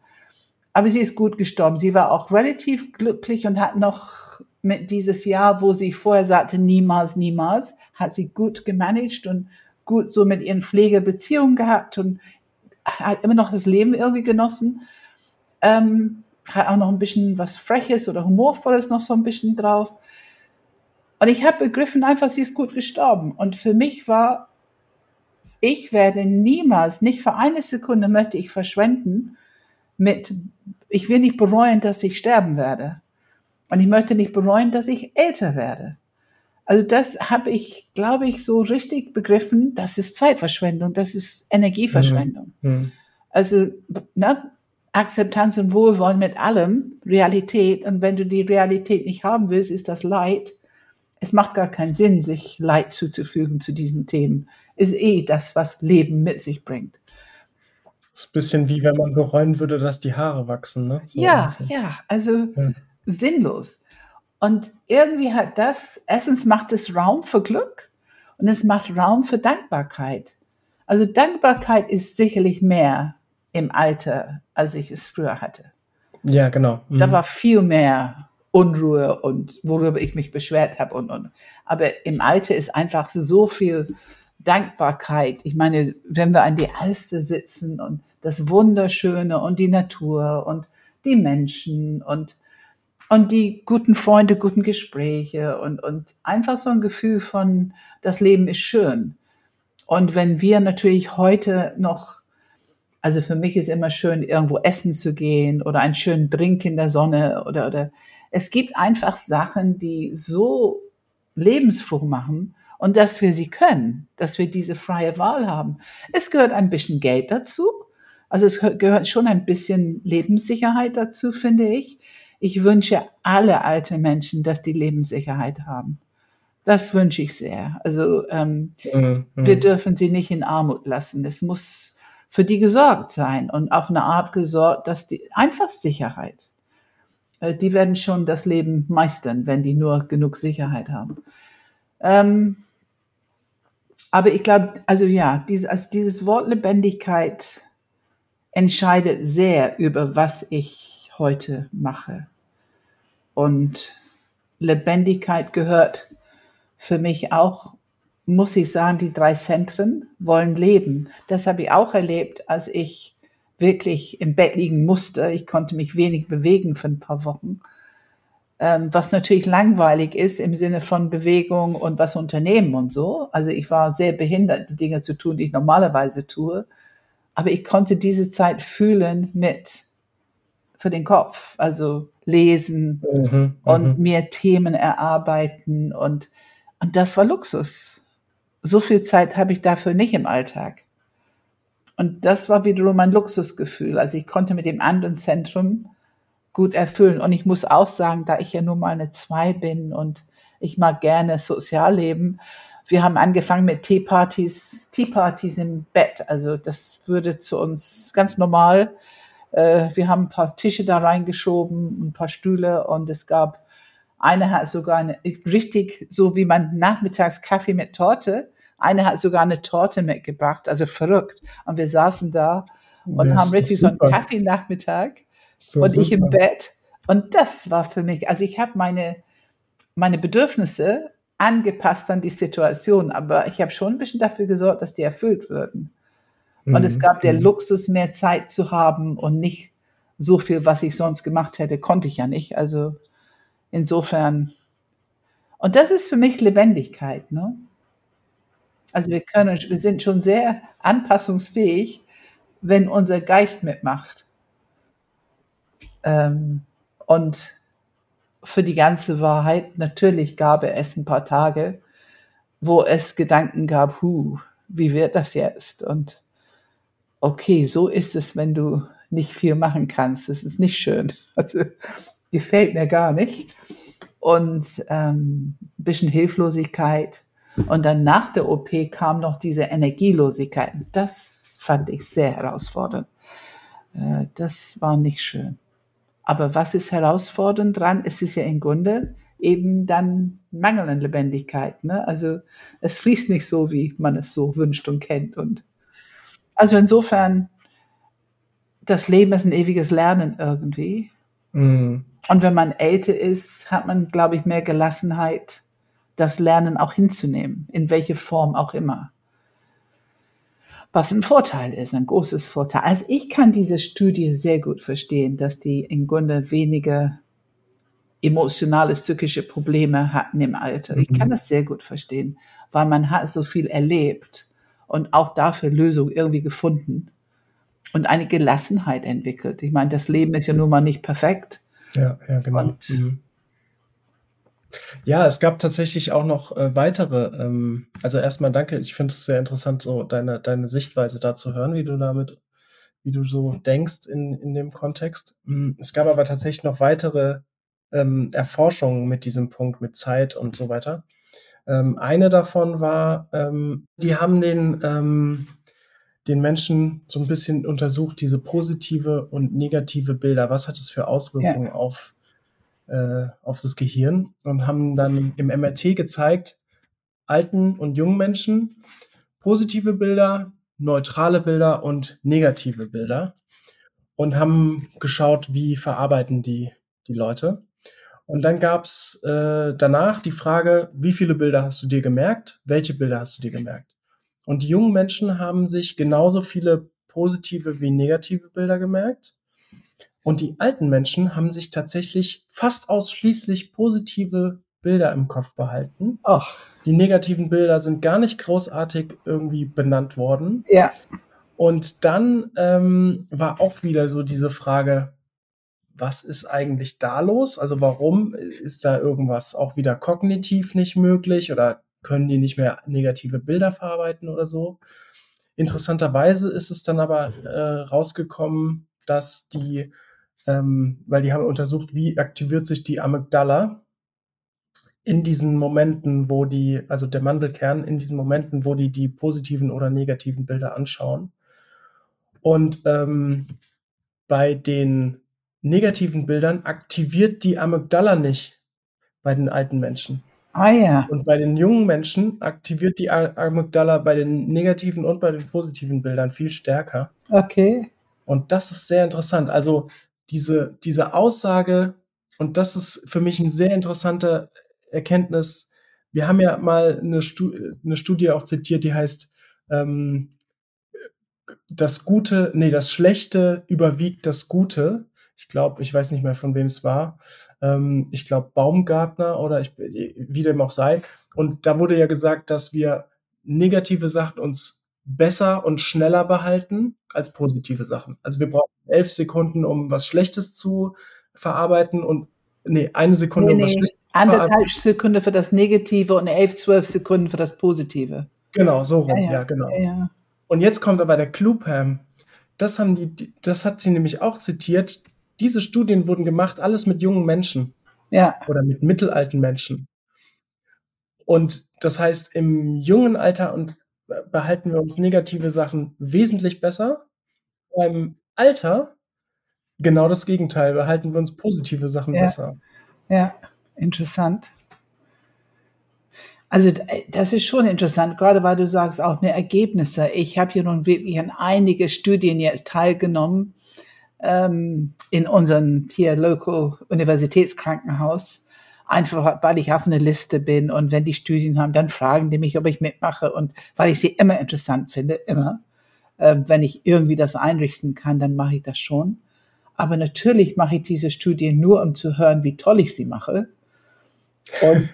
Aber sie ist gut gestorben. Sie war auch relativ glücklich und hat noch mit dieses Jahr, wo sie vorher sagte, niemals, niemals, hat sie gut gemanagt und gut so mit ihren Pflegebeziehungen gehabt und hat immer noch das Leben irgendwie genossen. Ähm, hat auch noch ein bisschen was Freches oder Humorvolles noch so ein bisschen drauf. Und ich habe begriffen, einfach, sie ist gut gestorben. Und für mich war, ich werde niemals, nicht für eine Sekunde möchte ich verschwenden mit, ich will nicht bereuen, dass ich sterben werde. Und ich möchte nicht bereuen, dass ich älter werde. Also das habe ich, glaube ich, so richtig begriffen, das ist Zeitverschwendung, das ist Energieverschwendung. Mhm. mhm. Also ne, Akzeptanz und Wohlwollen mit allem, Realität. Und wenn du die Realität nicht haben willst, ist das Leid es macht gar keinen Sinn, sich Leid zuzufügen zu diesen Themen. Ist eh das, was Leben mit sich bringt. Ist ein bisschen wie wenn man bereuen würde, dass die Haare wachsen, ne? So ja, ungefähr. ja, also ja. sinnlos. Und irgendwie hat das, erstens macht es Raum für Glück und es macht Raum für Dankbarkeit. Also Dankbarkeit ist sicherlich mehr im Alter, als ich es früher hatte. Ja, genau. Mhm. Da war viel mehr Unruhe und worüber ich mich beschwert habe und, und. Aber im Alter ist einfach so viel Dankbarkeit. Ich meine, wenn wir an die Alster sitzen und das Wunderschöne und die Natur und die Menschen und, und die guten Freunde, guten Gespräche und, und einfach so ein Gefühl von, das Leben ist schön. Und wenn wir natürlich heute noch also für mich ist immer schön, irgendwo essen zu gehen oder einen schönen Drink in der Sonne oder, oder es gibt einfach Sachen, die so lebensfroh machen und dass wir sie können, dass wir diese freie Wahl haben. Es gehört ein bisschen Geld dazu. Also es gehört schon ein bisschen Lebenssicherheit dazu, finde ich. Ich wünsche alle alte Menschen, dass die Lebenssicherheit haben. Das wünsche ich sehr. Also ähm, mhm. wir dürfen sie nicht in Armut lassen. Es muss für die gesorgt sein und auf eine Art gesorgt, dass die einfach Sicherheit. Äh, die werden schon das Leben meistern, wenn die nur genug Sicherheit haben. Ähm, aber ich glaube, also ja, dieses, also dieses Wort Lebendigkeit entscheidet sehr über was ich heute mache. Und Lebendigkeit gehört für mich auch, muss ich sagen, die drei Zentren wollen leben. Das habe ich auch erlebt, als ich wirklich im Bett liegen musste. Ich konnte mich wenig bewegen für ein paar Wochen. Ähm, was natürlich langweilig ist im Sinne von Bewegung und was unternehmen und so. Also ich war sehr behindert, die Dinge zu tun, die ich normalerweise tue. Aber ich konnte diese Zeit fühlen mit für den Kopf, also lesen mhm, und mhm. mir Themen erarbeiten und, und das war Luxus. So viel Zeit habe ich dafür nicht im Alltag. Und das war wiederum ein Luxusgefühl. Also ich konnte mit dem anderen Zentrum gut erfüllen. Und ich muss auch sagen, da ich ja nur mal eine Zwei bin und ich mag gerne sozial leben, wir haben angefangen mit Teepartys, Teepartys im Bett. Also das würde zu uns ganz normal. Äh, wir haben ein paar Tische da reingeschoben, ein paar Stühle und es gab eine hat sogar eine richtig so wie man nachmittags Kaffee mit Torte eine hat sogar eine Torte mitgebracht, also verrückt. Und wir saßen da und ja, haben richtig so einen Kaffee-Nachmittag und super. ich im Bett. Und das war für mich, also ich habe meine, meine Bedürfnisse angepasst an die Situation, aber ich habe schon ein bisschen dafür gesorgt, dass die erfüllt würden. Und mhm. es gab der mhm. Luxus, mehr Zeit zu haben und nicht so viel, was ich sonst gemacht hätte, konnte ich ja nicht. Also insofern. Und das ist für mich Lebendigkeit, ne? Also wir können, wir sind schon sehr anpassungsfähig, wenn unser Geist mitmacht. Ähm, und für die ganze Wahrheit, natürlich gab es ein paar Tage, wo es Gedanken gab, hu, wie wird das jetzt? Und okay, so ist es, wenn du nicht viel machen kannst. Das ist nicht schön. <laughs> Also gefällt mir gar nicht. Und ähm, ein bisschen Hilflosigkeit und dann nach der OP kam noch diese Energielosigkeit. Das fand ich sehr herausfordernd. Äh, das war nicht schön. Aber was ist herausfordernd dran? Es ist ja im Grunde eben dann Mangel an Lebendigkeit. Ne? Also es fließt nicht so, wie man es so wünscht und kennt. Und also insofern, das Leben ist ein ewiges Lernen irgendwie. Mhm. Und wenn man älter ist, hat man, glaube ich, mehr Gelassenheit, das Lernen auch hinzunehmen, in welche Form auch immer. Was ein Vorteil ist, ein großes Vorteil. Also ich kann diese Studie sehr gut verstehen, dass die im Grunde weniger emotionale, psychische Probleme hatten im Alter. Ich kann mhm. das sehr gut verstehen, weil man hat so viel erlebt und auch dafür Lösungen irgendwie gefunden und eine Gelassenheit entwickelt. Ich meine, das Leben ist ja nun mal nicht perfekt. Ja, ja, genau. Und mhm. Ja, es gab tatsächlich auch noch äh, weitere. Ähm, also erstmal danke. Ich finde es sehr interessant, so deine, deine Sichtweise da zu hören, wie du damit, wie du so denkst in, in dem Kontext. Mhm. Es gab aber tatsächlich noch weitere ähm, Erforschungen mit diesem Punkt, mit Zeit und so weiter. Ähm, eine davon war, ähm, die haben den, ähm, den Menschen so ein bisschen untersucht, diese positive und negative Bilder. Was hat es für Auswirkungen ja. auf, äh, auf das Gehirn? Und haben dann im MRT gezeigt, alten und jungen Menschen positive Bilder, neutrale Bilder und negative Bilder und haben geschaut, wie verarbeiten die die Leute. Und dann gab's äh, danach die Frage, wie viele Bilder hast du dir gemerkt? Welche Bilder hast du dir gemerkt? Und die jungen Menschen haben sich genauso viele positive wie negative Bilder gemerkt. Und die alten Menschen haben sich tatsächlich fast ausschließlich positive Bilder im Kopf behalten. Ach. Die negativen Bilder sind gar nicht großartig irgendwie benannt worden. Ja. Und dann ähm, war auch wieder so diese Frage, was ist eigentlich da los? Also warum ist da irgendwas auch wieder kognitiv nicht möglich oder können die nicht mehr negative Bilder verarbeiten oder so? Interessanterweise ist es dann aber äh, rausgekommen, dass die, ähm, weil die haben untersucht, wie aktiviert sich die Amygdala in diesen Momenten, wo die, also der Mandelkern, in diesen Momenten, wo die die positiven oder negativen Bilder anschauen. Und ähm, bei den negativen Bildern aktiviert die Amygdala nicht bei den alten Menschen. Ah ja. Und bei den jungen Menschen aktiviert die Amygdala bei den negativen und bei den positiven Bildern viel stärker. Okay. Und das ist sehr interessant. Also diese, diese Aussage, und das ist für mich eine sehr interessante Erkenntnis. Wir haben ja mal eine, Stu eine Studie auch zitiert, die heißt, ähm, das Gute, nee, das Schlechte überwiegt das Gute ich glaube, ich weiß nicht mehr, von wem es war. Ähm, ich glaube, Baumgartner oder ich, wie dem auch sei. Und da wurde ja gesagt, dass wir negative Sachen uns besser und schneller behalten als positive Sachen. Also wir brauchen elf Sekunden, um was Schlechtes zu verarbeiten und nee, eine Sekunde, nee, um was Schlechtes zu Anderthalb Sekunde für das Negative und elf, zwölf Sekunden für das Positive. Genau, so rum, ja, ja, ja genau. Ja, und jetzt kommt aber der Clou, Pam. Das haben die, das hat sie nämlich auch zitiert diese Studien wurden gemacht, alles mit jungen Menschen. Ja. Oder mit mittelalten Menschen. Und das heißt, im jungen Alter und behalten wir uns negative Sachen wesentlich besser. Beim Alter genau das Gegenteil, behalten wir uns positive Sachen ja. besser. Ja, interessant. Also das ist schon interessant, gerade weil du sagst auch mehr Ergebnisse. Ich habe hier nun wirklich an einige Studien jetzt teilgenommen ähm, in unserem hier Local Universitätskrankenhaus, einfach weil ich auf einer Liste bin und wenn die Studien haben, dann fragen die mich, ob ich mitmache und weil ich sie immer interessant finde, immer. Äh, wenn ich irgendwie das einrichten kann, dann mache ich das schon. Aber natürlich mache ich diese Studien nur, um zu hören, wie toll ich sie mache. Und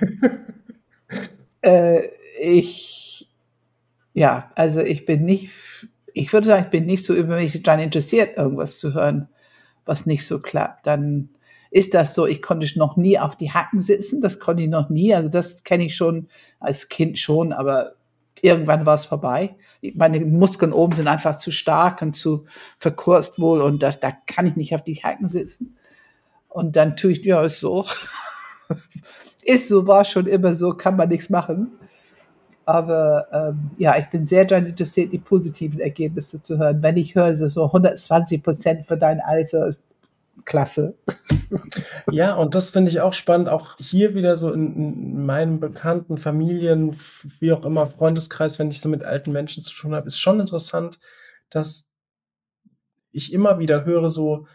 <laughs> äh, ich, ja, also ich bin nicht ich würde sagen, ich bin nicht so übermäßig daran interessiert, irgendwas zu hören, was nicht so klappt. Dann ist das so. Ich konnte noch nie auf die Hacken sitzen. Das konnte ich noch nie. Also das kenne ich schon als Kind schon, aber irgendwann war es vorbei. Meine Muskeln oben sind einfach zu stark und zu verkürzt wohl und das, da kann ich nicht auf die Hacken sitzen. Und dann tue ich, ja, ist so. <laughs> ist so, war schon immer so, kann man nichts machen. Aber ähm, ja, ich bin sehr daran interessiert, die positiven Ergebnisse zu hören. Wenn ich höre, es ist so 120 Prozent für dein Alter, klasse. <laughs> Ja, und das finde ich auch spannend, auch hier wieder so in, in meinen bekannten Familien, wie auch immer, Freundeskreis, wenn ich so mit alten Menschen zu tun habe, ist schon interessant, dass ich immer wieder höre so,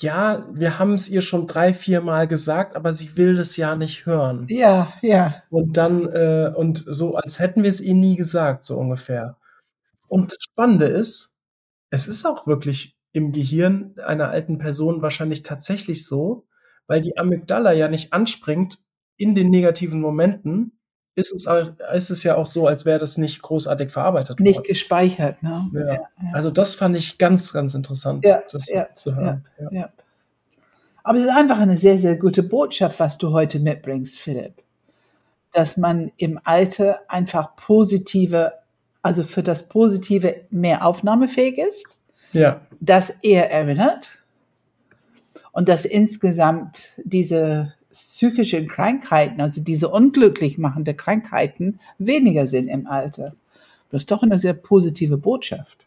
ja, wir haben es ihr schon drei, vier Mal gesagt, aber sie will das ja nicht hören. Ja, ja. Und dann, äh, und so, als hätten wir es ihr nie gesagt, so ungefähr. Und das Spannende ist, es ist auch wirklich im Gehirn einer alten Person wahrscheinlich tatsächlich so, weil die Amygdala ja nicht anspringt in den negativen Momenten, ist es, ist es ja auch so, als wäre das nicht großartig verarbeitet Nicht worden. gespeichert, ne? Ja. Ja, ja. Also das fand ich ganz, ganz interessant, das zu hören. Ja, Aber es ist einfach eine sehr, sehr gute Botschaft, was du heute mitbringst, Philipp. Dass man im Alter einfach positive, also für das Positive mehr aufnahmefähig ist. Ja. Dass er erinnert. Und dass insgesamt diese psychischen Krankheiten, also diese unglücklich machende Krankheiten, weniger sind im Alter. Das ist doch eine sehr positive Botschaft.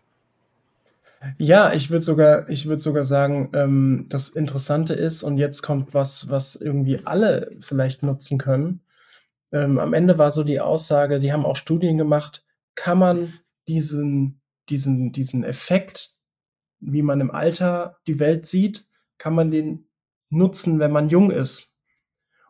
Ja, ich würde sogar, ich würde sogar sagen, ähm, das Interessante ist, und jetzt kommt was, was irgendwie alle vielleicht nutzen können. Ähm, am Ende war so die Aussage, die haben auch Studien gemacht, kann man diesen, diesen, diesen Effekt, wie man im Alter die Welt sieht, kann man den nutzen, wenn man jung ist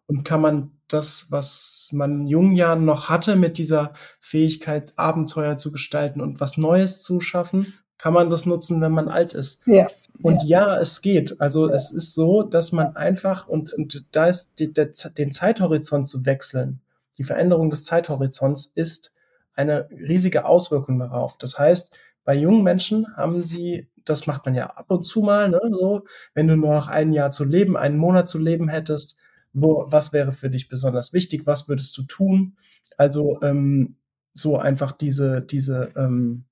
und kann man das, was man in jungen Jahren noch hatte, mit dieser Fähigkeit, Abenteuer zu gestalten und was Neues zu schaffen, kann man das nutzen, wenn man alt ist. Ja. Und ja, ja es geht. Also ja. es ist so, dass man einfach, und, und da ist die, der, den Zeithorizont zu wechseln, die Veränderung des Zeithorizonts ist eine riesige Auswirkung darauf. Das heißt, bei jungen Menschen haben sie, das macht man ja ab und zu mal, ne, so, wenn du nur noch ein Jahr zu leben, einen Monat zu leben hättest, wo, was wäre für dich besonders wichtig, was würdest du tun? Also ähm, so einfach diese, diese, ähm,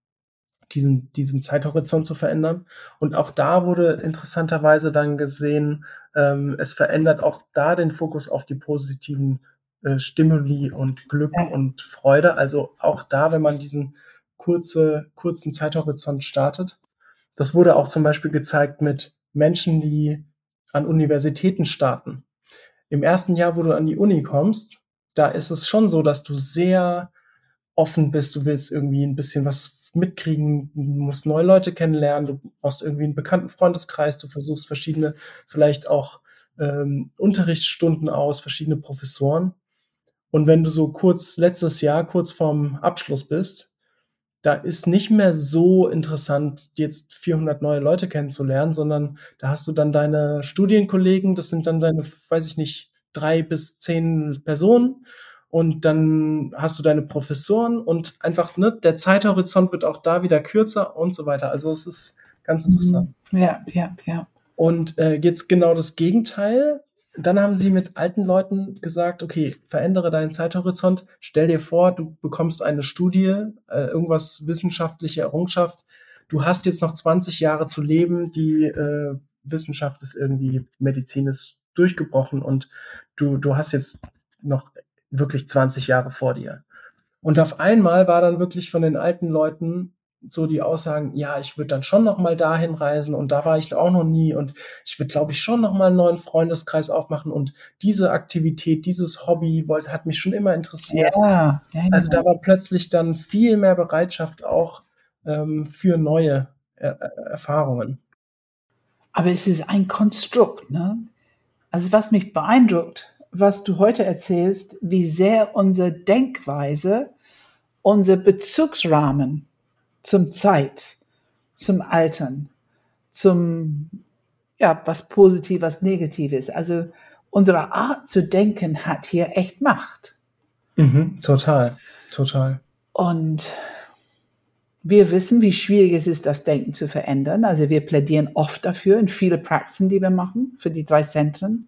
diesen, diesen Zeithorizont zu verändern. Und auch da wurde interessanterweise dann gesehen, ähm, es verändert auch da den Fokus auf die positiven äh, Stimuli und Glück ja. und Freude. Also auch da, wenn man diesen kurze, kurzen Zeithorizont startet. Das wurde auch zum Beispiel gezeigt mit Menschen, die an Universitäten starten im ersten Jahr, wo du an die Uni kommst, da ist es schon so, dass du sehr offen bist. Du willst irgendwie ein bisschen was mitkriegen, du musst neue Leute kennenlernen, du brauchst irgendwie einen bekannten Freundeskreis, du versuchst verschiedene, vielleicht auch ähm, Unterrichtsstunden aus, verschiedene Professoren. Und wenn du so kurz letztes Jahr, kurz vorm Abschluss bist, da ist nicht mehr so interessant, jetzt 400 neue Leute kennenzulernen, sondern da hast du dann deine Studienkollegen, das sind dann deine, weiß ich nicht, drei bis zehn Personen und dann hast du deine Professoren und einfach, ne, der Zeithorizont wird auch da wieder kürzer und so weiter. Also es ist ganz interessant. Ja, ja, ja. Und äh, jetzt genau das Gegenteil. Dann haben sie mit alten Leuten gesagt, okay, verändere deinen Zeithorizont, stell dir vor, du bekommst eine Studie, äh, irgendwas wissenschaftliche Errungenschaft, du hast jetzt noch 20 Jahre zu leben, die äh, Wissenschaft ist irgendwie, Medizin ist durchgebrochen und du, du hast jetzt noch wirklich 20 Jahre vor dir. Und auf einmal war dann wirklich von den alten Leuten so die Aussagen, ja, ich würde dann schon noch mal dahin reisen und da war ich auch noch nie und ich würde, glaube ich, schon noch mal einen neuen Freundeskreis aufmachen und diese Aktivität, dieses Hobby wollte, hat mich schon immer interessiert. Ja, ja, also da war plötzlich dann viel mehr Bereitschaft auch ähm, für neue er Erfahrungen. Aber es ist ein Konstrukt, ne? Also was mich beeindruckt, was du heute erzählst, wie sehr unsere Denkweise, unser Bezugsrahmen zum Zeit, zum Altern, zum, ja, was positiv, was negativ ist. Also unsere Art zu denken hat hier echt Macht. Mhm, total, total. Und wir wissen, wie schwierig es ist, das Denken zu verändern. Also wir plädieren oft dafür in viele Praxen, die wir machen, für die drei Zentren,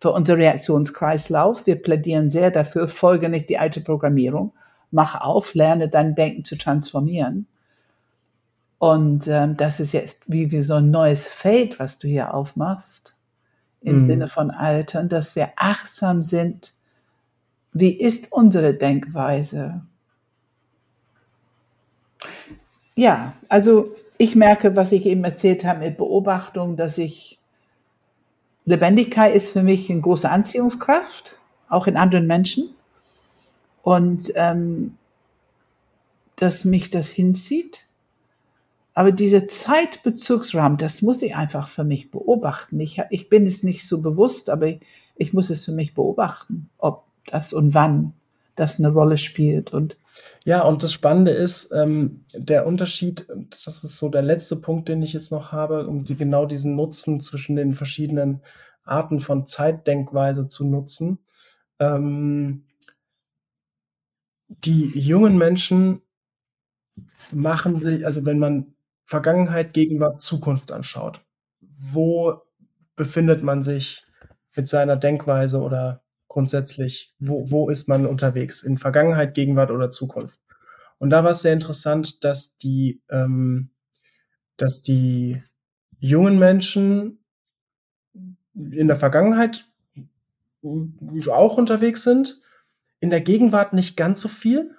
für unser Reaktionskreislauf. Wir plädieren sehr dafür, folge nicht die alte Programmierung, mach auf, lerne dein Denken zu transformieren. Und ähm, das ist jetzt wie, wie so ein neues Feld, was du hier aufmachst, im mhm. Sinne von Altern, dass wir achtsam sind. Wie ist unsere Denkweise? Ja, also ich merke, was ich eben erzählt habe mit Beobachtung, dass ich Lebendigkeit ist für mich eine große Anziehungskraft, auch in anderen Menschen. Und ähm, dass mich das hinzieht. Aber dieser Zeitbezugsrahmen, das muss ich einfach für mich beobachten. Ich, ich bin es nicht so bewusst, aber ich, ich muss es für mich beobachten, ob das und wann das eine Rolle spielt. Und ja, und das Spannende ist, ähm, der Unterschied, das ist so der letzte Punkt, den ich jetzt noch habe, um die, genau diesen Nutzen zwischen den verschiedenen Arten von Zeitdenkweise zu nutzen. Ähm, die jungen Menschen machen sich, also wenn man Vergangenheit, Gegenwart, Zukunft anschaut, wo befindet man sich mit seiner Denkweise oder grundsätzlich, wo, wo ist man unterwegs? In Vergangenheit, Gegenwart oder Zukunft? Und da war es sehr interessant, dass die, ähm, dass die jungen Menschen in der Vergangenheit auch unterwegs sind, in der Gegenwart nicht ganz so viel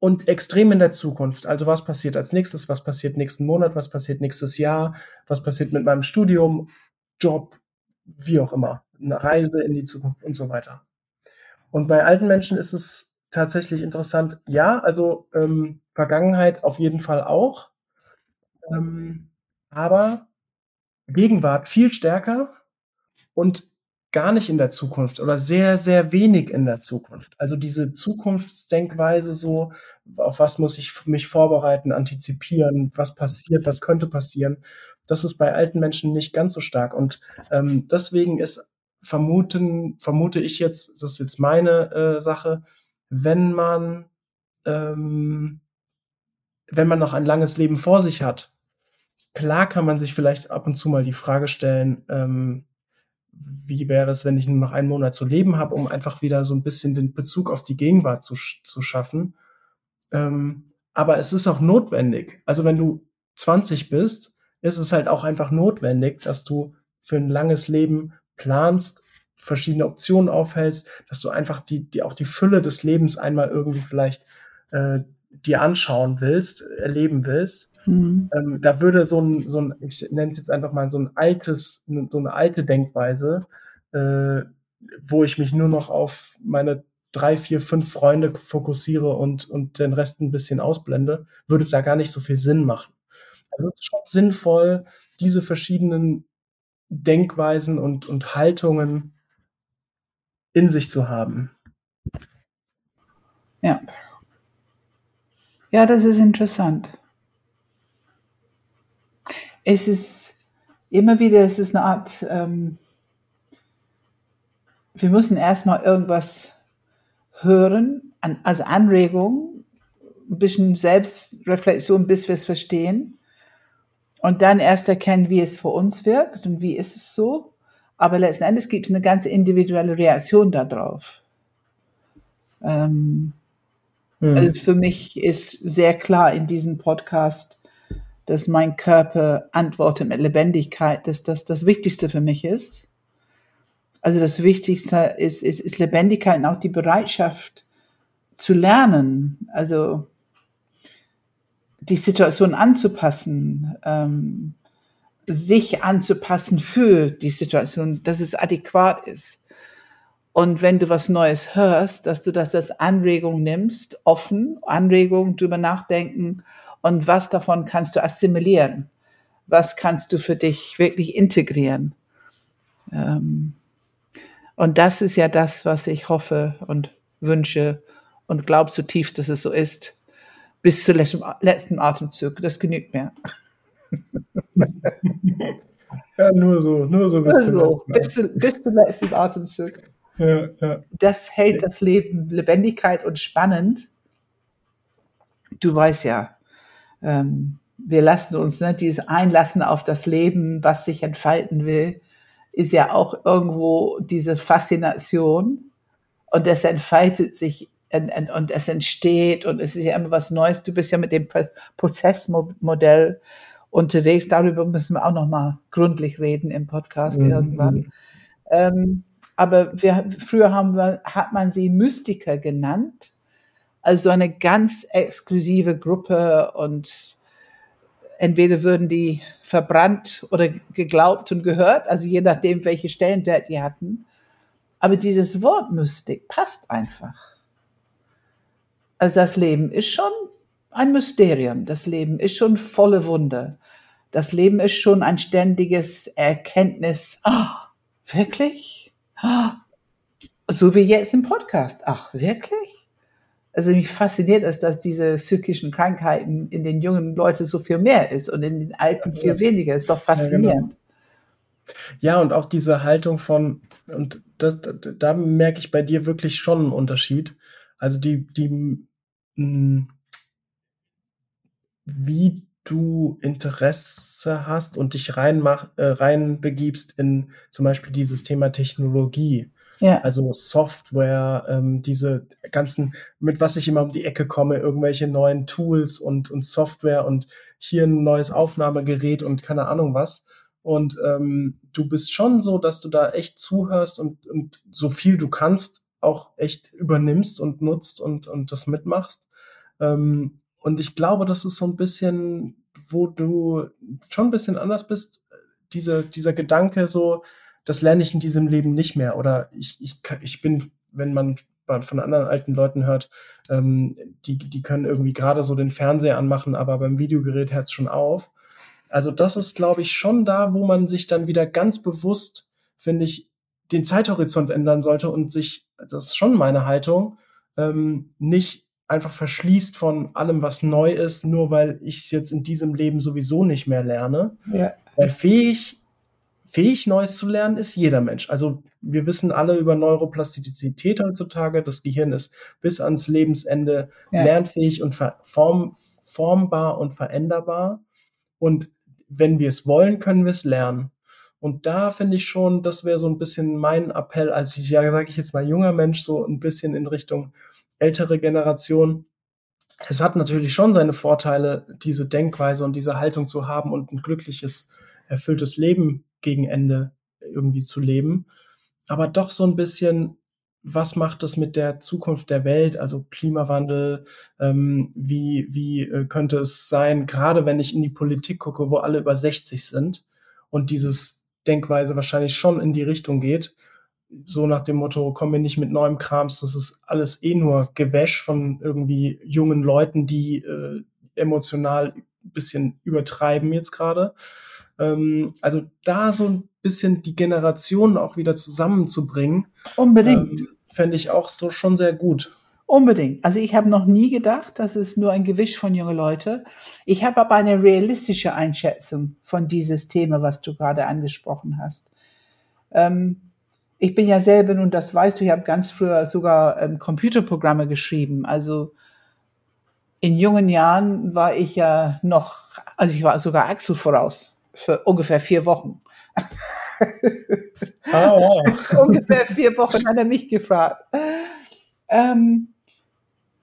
und extrem in der Zukunft. Also was passiert als nächstes, was passiert nächsten Monat, was passiert nächstes Jahr, was passiert mit meinem Studium, Job, wie auch immer, eine Reise in die Zukunft und so weiter. Und bei alten Menschen ist es tatsächlich interessant, ja, also ähm, Vergangenheit auf jeden Fall auch, ähm, aber Gegenwart viel stärker. Und gar nicht in der Zukunft oder sehr, sehr wenig in der Zukunft. Also diese Zukunftsdenkweise so, auf was muss ich mich vorbereiten, antizipieren, was passiert, was könnte passieren, das ist bei alten Menschen nicht ganz so stark. Und ähm, deswegen ist vermuten, vermute ich jetzt, das ist jetzt meine äh, Sache, wenn man, ähm, wenn man noch ein langes Leben vor sich hat, klar kann man sich vielleicht ab und zu mal die Frage stellen, ähm, wie wäre es, wenn ich nur noch einen Monat zu leben habe, um einfach wieder so ein bisschen den Bezug auf die Gegenwart zu, zu schaffen. Ähm, aber es ist auch notwendig. Also wenn du 20 bist, ist es halt auch einfach notwendig, dass du für ein langes Leben planst, verschiedene Optionen aufhältst, dass du einfach die, die auch die Fülle des Lebens einmal irgendwie vielleicht äh, dir anschauen willst, erleben willst. Mhm. Ähm, da würde so ein, so ein, ich nenne es jetzt einfach mal so ein altes, so eine alte Denkweise, äh, wo ich mich nur noch auf meine drei, vier, fünf Freunde fokussiere und, und den Rest ein bisschen ausblende, würde da gar nicht so viel Sinn machen. Also es ist schon sinnvoll, diese verschiedenen Denkweisen und, und Haltungen in sich zu haben. Ja. Ja, das ist interessant es ist immer wieder, es ist eine Art, ähm, wir müssen erstmal irgendwas hören, an, also Anregung, ein bisschen Selbstreflexion, bis wir es verstehen. Und dann erst erkennen, wie es für uns wirkt und wie ist es so. Aber letzten Endes gibt es eine ganz individuelle Reaktion darauf. Ähm, hm. Also für mich ist sehr klar in diesem Podcast, dass mein Körper antwortet mit Lebendigkeit, dass das das Wichtigste für mich ist. Also das Wichtigste ist, ist, ist Lebendigkeit und auch die Bereitschaft zu lernen, also die Situation anzupassen, ähm, sich anzupassen für die Situation, dass es adäquat ist. Und wenn du was Neues hörst, dass du das als Anregung nimmst, offen, Anregung, drüber nachdenken und was davon kannst du assimilieren? Was kannst du für dich wirklich integrieren? Ähm, und das ist ja das, was ich hoffe und wünsche und glaube zutiefst, dass es so ist, bis zum letzten Atemzug. Das genügt mir. <laughs> Ja, nur so, nur so bis, also, bis, zu, bis zum letzten Atemzug. Ja, ja. Das hält das Leben Lebendigkeit und spannend. Du weißt ja, ähm, wir lassen uns, ne, dieses Einlassen auf das Leben, was sich entfalten will, ist ja auch irgendwo diese Faszination und es entfaltet sich und, und, und es entsteht und es ist ja immer was Neues. Du bist ja mit dem Prozessmodell unterwegs. Darüber müssen wir auch noch mal gründlich reden im Podcast mhm. irgendwann. Ähm, aber wir, früher haben wir, hat man sie Mystiker genannt also eine ganz exklusive Gruppe und entweder würden die verbrannt oder geglaubt und gehört, also je nachdem, welche Stellenwert die hatten. Aber dieses Wort Mystik passt einfach. Also das Leben ist schon ein Mysterium. Das Leben ist schon volle Wunder. Das Leben ist schon ein ständiges Erkenntnis. Ah, wirklich? Ah, so wie jetzt im Podcast. Ach, wirklich? Also mich fasziniert es, dass diese psychischen Krankheiten in den jungen Leuten so viel mehr ist und in den Alten viel ja. weniger. Ist doch faszinierend. Ja, genau. Ja, und auch diese Haltung von, und das, da, da merke ich bei dir wirklich schon einen Unterschied. Also die, die, mh, hm, wie du Interesse hast und dich rein, mach, äh, rein begibst in zum Beispiel dieses Thema Technologie. Ja. Also Software, ähm, diese ganzen, mit was ich immer um die Ecke komme, irgendwelche neuen Tools und, und Software und hier ein neues Aufnahmegerät und keine Ahnung was. Und ähm, du bist schon so, dass du da echt zuhörst und, und so viel du kannst auch echt übernimmst und nutzt und, und das mitmachst. Ähm, und ich glaube, das ist so ein bisschen, wo du schon ein bisschen anders bist, diese, dieser Gedanke so, das lerne ich in diesem Leben nicht mehr. Oder ich, ich, ich bin, wenn man von anderen alten Leuten hört, ähm, die, die können irgendwie gerade so den Fernseher anmachen, aber beim Videogerät hört es schon auf. Also das ist, glaube ich, schon da, wo man sich dann wieder ganz bewusst, finde ich, den Zeithorizont ändern sollte und sich, das ist schon meine Haltung, ähm, nicht einfach verschließt von allem, was neu ist, nur weil ich es jetzt in diesem Leben sowieso nicht mehr lerne. Ja. Weil fähig, fähig Neues zu lernen ist jeder Mensch. Also wir wissen alle über Neuroplastizität heutzutage. Das Gehirn ist bis ans Lebensende ja. lernfähig und form, formbar und veränderbar. Und wenn wir es wollen, können wir es lernen. Und da finde ich schon, das wäre so ein bisschen mein Appell als, ja, sage ich jetzt mal, junger Mensch, so ein bisschen in Richtung ältere Generation. Es hat natürlich schon seine Vorteile, diese Denkweise und diese Haltung zu haben und ein glückliches, erfülltes Leben gegen Ende irgendwie zu leben. Aber doch so ein bisschen, was macht es mit der Zukunft der Welt, also Klimawandel, ähm, wie, wie äh, könnte es sein, gerade wenn ich in die Politik gucke, wo alle über 60 sind und dieses Denkweise wahrscheinlich schon in die Richtung geht, so nach dem Motto, komm mir nicht mit neuem Krams, das ist alles eh nur Gewäsch von irgendwie jungen Leuten, die äh, emotional ein bisschen übertreiben jetzt gerade. Ähm, also da so ein bisschen die Generationen auch wieder zusammenzubringen. Unbedingt. Ähm, Fände ich auch so schon sehr gut. Unbedingt. Also ich habe noch nie gedacht, das ist nur ein Gewisch von junge Leute. Ich habe aber eine realistische Einschätzung von dieses Thema, was du gerade angesprochen hast. Ähm, ich bin ja selber, und das weißt du, ich habe ganz früher sogar ähm, Computerprogramme geschrieben. Also in jungen Jahren war ich ja noch, also ich war sogar Axel voraus für ungefähr vier Wochen. <laughs> Oh, <laughs> ungefähr vier Wochen hat er mich gefragt. Ähm,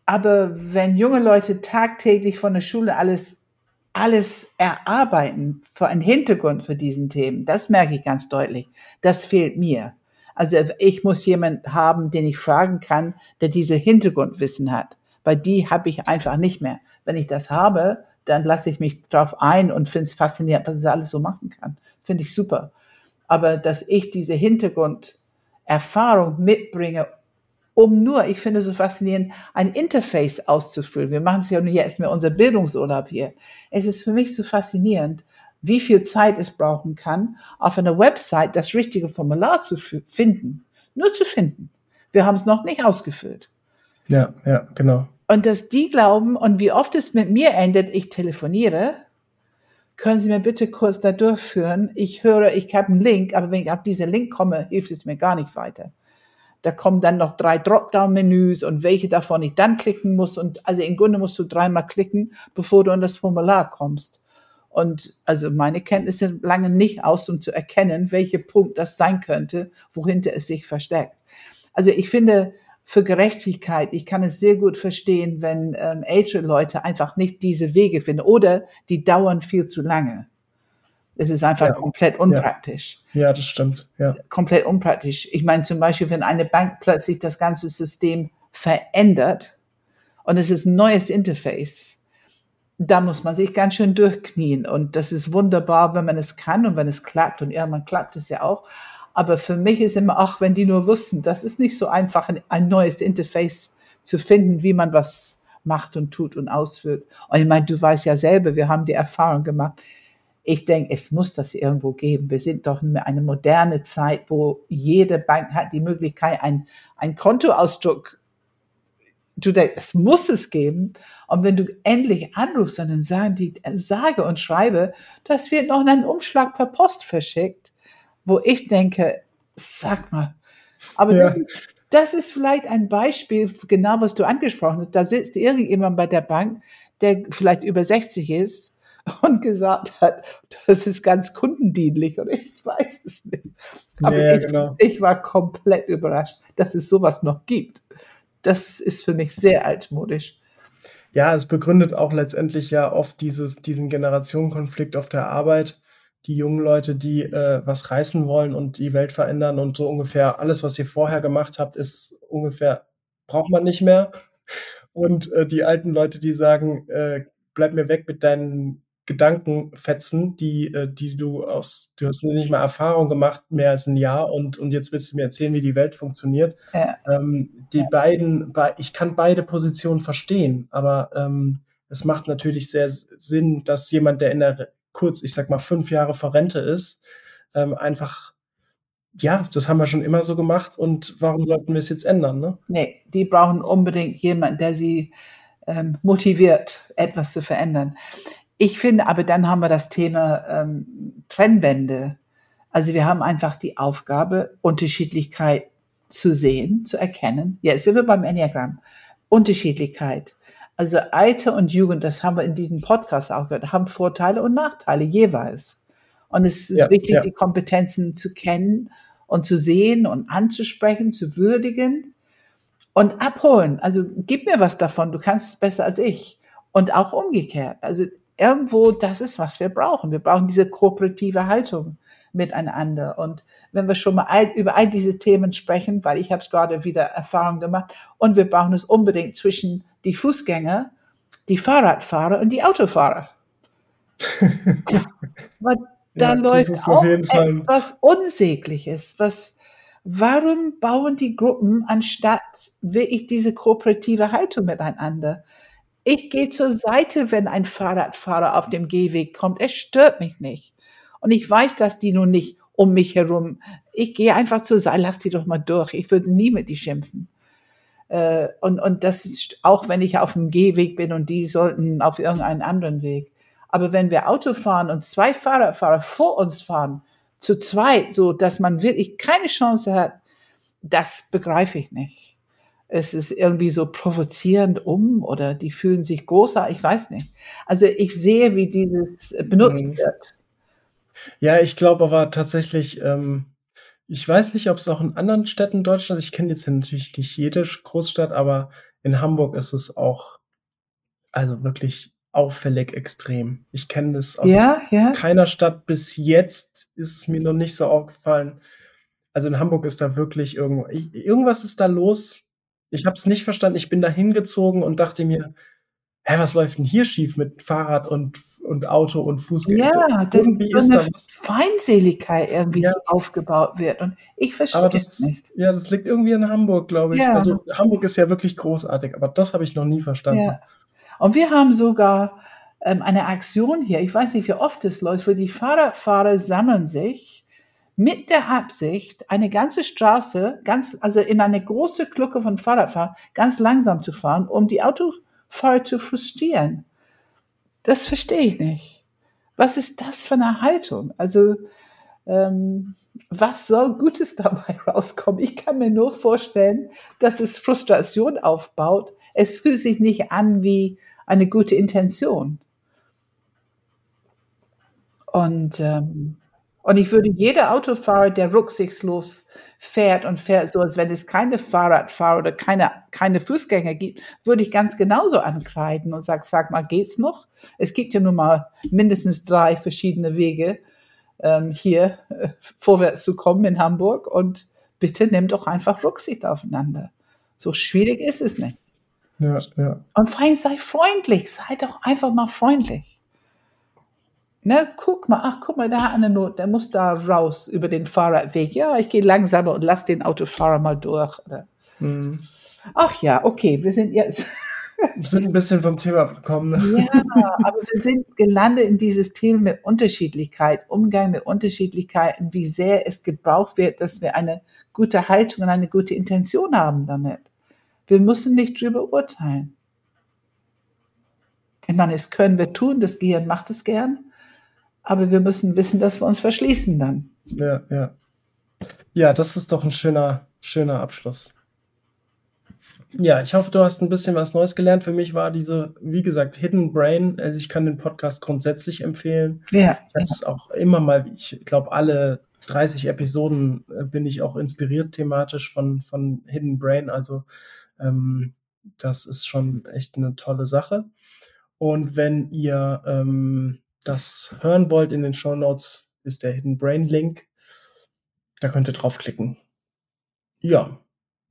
aber wenn junge Leute tagtäglich von der Schule alles alles erarbeiten für einen Hintergrund für diesen Themen, das merke ich ganz deutlich. Das fehlt mir. Also ich muss jemand haben, den ich fragen kann, der diese Hintergrundwissen hat. Weil die habe ich einfach nicht mehr. Wenn ich das habe, dann lasse ich mich drauf ein und finde es faszinierend, was es alles so machen kann. Finde ich super. Aber dass ich diese Hintergrunderfahrung mitbringe, um nur, ich finde es so faszinierend, ein Interface auszufüllen. Wir machen es ja nur jetzt mit unser Bildungsurlaub hier. Es ist für mich so faszinierend, wie viel Zeit es brauchen kann, auf einer Website das richtige Formular zu finden. Nur zu finden. Wir haben es noch nicht ausgefüllt. Ja, ja, genau. Und dass die glauben, und wie oft es mit mir endet, ich telefoniere, können Sie mir bitte kurz da durchführen? Ich höre, ich habe einen Link, aber wenn ich auf diesen Link komme, hilft es mir gar nicht weiter. Da kommen dann noch drei Dropdown-Menüs und welche davon ich dann klicken muss. Und also im Grunde musst du dreimal klicken, bevor du an das Formular kommst. Und also meine Kenntnisse lange nicht aus, um zu erkennen, welcher Punkt das sein könnte, wohinter es sich versteckt. Also ich finde, für Gerechtigkeit, ich kann es sehr gut verstehen, wenn ähm, ältere Leute einfach nicht diese Wege finden oder die dauern viel zu lange. Es ist einfach ja. komplett unpraktisch. Ja. ja, das stimmt. Ja. Komplett unpraktisch. Ich meine zum Beispiel, wenn eine Bank plötzlich das ganze System verändert und es ist ein neues Interface, da muss man sich ganz schön durchknien. Und das ist wunderbar, wenn man es kann und wenn es klappt. Und irgendwann klappt es ja auch. Aber für mich ist immer, ach, wenn die nur wussten, das ist nicht so einfach, ein, ein neues Interface zu finden, wie man was macht und tut und ausführt. Und ich meine, du weißt ja selber, wir haben die Erfahrung gemacht. Ich denke, es muss das irgendwo geben. Wir sind doch in eine moderne Zeit, wo jede Bank hat die Möglichkeit, ein, ein Kontoausdruck du denkst, es muss es geben. Und wenn du endlich anrufst, dann sagen die, sage und schreibe, das wird noch in einen Umschlag per Post verschickt, wo ich denke, sag mal. Aber ja. das, ist, das, ist, vielleicht ein Beispiel, genau was du angesprochen hast. Da sitzt irgendjemand bei der Bank, der vielleicht über 60 ist und gesagt hat, das ist ganz kundendienlich und ich weiß es nicht. Aber ja, ich, genau. ich war komplett überrascht, dass es sowas noch gibt das ist für mich sehr altmodisch. Ja, es begründet auch letztendlich ja oft dieses, diesen Generationenkonflikt auf der Arbeit. Die jungen Leute, die äh, was reißen wollen und die Welt verändern und so ungefähr alles, was ihr vorher gemacht habt, ist ungefähr, braucht man nicht mehr. Und äh, die alten Leute, die sagen, äh, bleib mir weg mit deinen Gedankenfetzen, die, äh, die du aus, du hast nicht mal Erfahrung gemacht, mehr als ein Jahr und, und jetzt willst du mir erzählen, wie die Welt funktioniert. Ja. Ähm, die ja. beiden, ich kann beide Positionen verstehen, aber ähm, es macht natürlich sehr Sinn, dass jemand, der in der kurz, ich sag mal, fünf Jahre vor Rente ist, ähm, einfach ja, das haben wir schon immer so gemacht und warum sollten wir es jetzt ändern? Ne? Nee, die brauchen unbedingt jemanden, der sie ähm, motiviert, etwas zu verändern. Ich finde, aber dann haben wir das Thema ähm, Trennwände. Also wir haben einfach die Aufgabe, Unterschiedlichkeit zu sehen, zu erkennen. Jetzt sind wir beim Enneagramm. Unterschiedlichkeit. Also Alter und Jugend, das haben wir in diesem Podcast auch gehört, haben Vorteile und Nachteile jeweils. Und es ist ja, wichtig, ja. die Kompetenzen zu kennen und zu sehen und anzusprechen, zu würdigen und abholen. Also gib mir was davon, du kannst es besser als ich. Und auch umgekehrt. Also irgendwo, das ist, was wir brauchen. Wir brauchen diese kooperative Haltung miteinander. Und wenn wir schon mal all, über all diese Themen sprechen, weil ich habe es gerade wieder Erfahrung gemacht, und wir brauchen es unbedingt zwischen die Fußgänger, die Fahrradfahrer und die Autofahrer. <laughs> Weil da ja, läuft auch etwas Unsägliches. Was, warum bauen die Gruppen anstatt wirklich diese kooperative Haltung miteinander? Ich gehe zur Seite, wenn ein Fahrradfahrer auf dem Gehweg kommt. Es stört mich nicht. Und ich weiß, dass die nun nicht um mich herum. Ich gehe einfach zur Seite, lass die doch mal durch. Ich würde nie mit die schimpfen. Äh, und, und das ist auch, wenn ich auf dem Gehweg bin und die sollten auf irgendeinen anderen Weg. Aber wenn wir Auto fahren und zwei Fahrradfahrer vor uns fahren, zu zweit, so dass man wirklich keine Chance hat, das begreife ich nicht es ist irgendwie so provozierend um oder die fühlen sich großer, ich weiß nicht. Also ich sehe, wie dieses benutzt mhm. wird. Ja, ich glaube aber tatsächlich, ähm, ich weiß nicht, ob es auch in anderen Städten Deutschland, ich kenne jetzt natürlich nicht jede Großstadt, aber in Hamburg ist es auch, also wirklich auffällig extrem. Ich kenne das aus ja, ja. keiner Stadt bis jetzt, ist es mir noch nicht so aufgefallen. Also in Hamburg ist da wirklich irgendwo, irgendwas ist da los, ich habe es nicht verstanden. Ich bin da hingezogen und dachte mir, hä, was läuft denn hier schief mit Fahrrad und, und Auto und Fußgänger? Ja, das irgendwie ist, so ist da was. Feindseligkeit irgendwie ja. aufgebaut wird. Und ich verstehe es nicht. Ja, das liegt irgendwie in Hamburg, glaube ich. Ja. Also Hamburg ist ja wirklich großartig, aber das habe ich noch nie verstanden. Ja. Und wir haben sogar ähm, eine Aktion hier, ich weiß nicht, wie oft es läuft, wo die Fahrradfahrer sammeln sich mit der Absicht, eine ganze Straße, ganz, also in eine große Glucke von Fahrradfahrern, ganz langsam zu fahren, um die Autofahrer zu frustrieren. Das verstehe ich nicht. Was ist das für eine Haltung? Also, ähm, was soll Gutes <laughs> dabei rauskommen? Ich kann mir nur vorstellen, dass es Frustration aufbaut. Es fühlt sich nicht an wie eine gute Intention. Und ähm, und ich würde jeder Autofahrer, der rücksichtslos fährt und fährt, so als wenn es keine Fahrradfahrer oder keine, keine Fußgänger gibt, würde ich ganz genauso ankreiden und sag, sag mal, geht's noch? Es gibt ja nun mal mindestens drei verschiedene Wege, ähm, hier äh, vorwärts zu kommen in Hamburg und bitte nehmt doch einfach Rücksicht aufeinander. So schwierig ist es nicht. Ja, ja. Und vor allem sei freundlich, sei doch einfach mal freundlich. Ne, guck mal, ach, guck mal, da hat eine Not, der muss da raus über den Fahrradweg. Ja, ich gehe langsamer und lass den Autofahrer mal durch. Mhm. Ach ja, okay, wir sind jetzt. <laughs> Wir sind ein bisschen vom Thema abgekommen. Ne? Ja, aber wir sind gelandet in dieses Thema mit Unterschiedlichkeit, Umgang mit Unterschiedlichkeiten, wie sehr es gebraucht wird, dass wir eine gute Haltung und eine gute Intention haben damit. Wir müssen nicht drüber urteilen. Ich meine, es können wir tun, das Gehirn macht es gern, aber wir müssen wissen, dass wir uns verschließen dann. Ja, ja. Ja, das ist doch ein schöner, schöner Abschluss. Ja, ich hoffe, du hast ein bisschen was Neues gelernt. Für mich war diese, wie gesagt, Hidden Brain. Also ich kann den Podcast grundsätzlich empfehlen. Ja. Ich habe es auch immer mal, ich glaube, alle 30 Episoden äh, bin ich auch inspiriert thematisch von, von Hidden Brain. Also ähm, das ist schon echt eine tolle Sache. Und wenn ihr ähm, das hören wollt, in den Show Notes ist der Hidden Brain Link. Da könnt ihr draufklicken. Ja.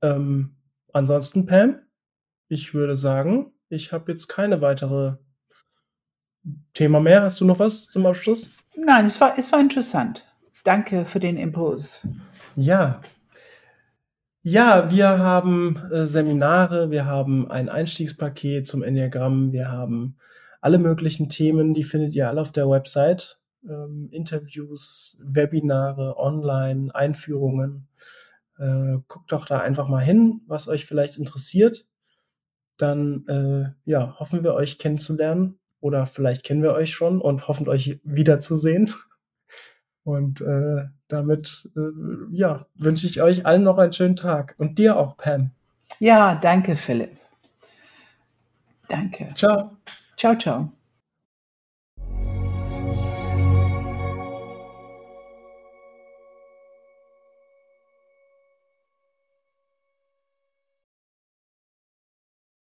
Ähm, ansonsten, Pam, ich würde sagen, ich habe jetzt keine weitere Thema mehr. Hast du noch was zum Abschluss? Nein, es war, es war interessant. Danke für den Impuls. Ja, ja, wir haben äh, Seminare, wir haben ein Einstiegspaket zum Enneagramm, wir haben alle möglichen Themen, die findet ihr alle auf der Website. Ähm, Interviews, Webinare, Online, Einführungen. Äh, guckt doch da einfach mal hin, was euch vielleicht interessiert. Dann äh, ja, hoffen wir euch kennenzulernen oder vielleicht kennen wir euch schon und hoffen euch wiederzusehen. <laughs> Und äh, damit äh, ja, wünsche ich euch allen noch einen schönen Tag. Und dir auch, Pam. Ja, danke, Philipp. Danke. Ciao. Ciao, ciao.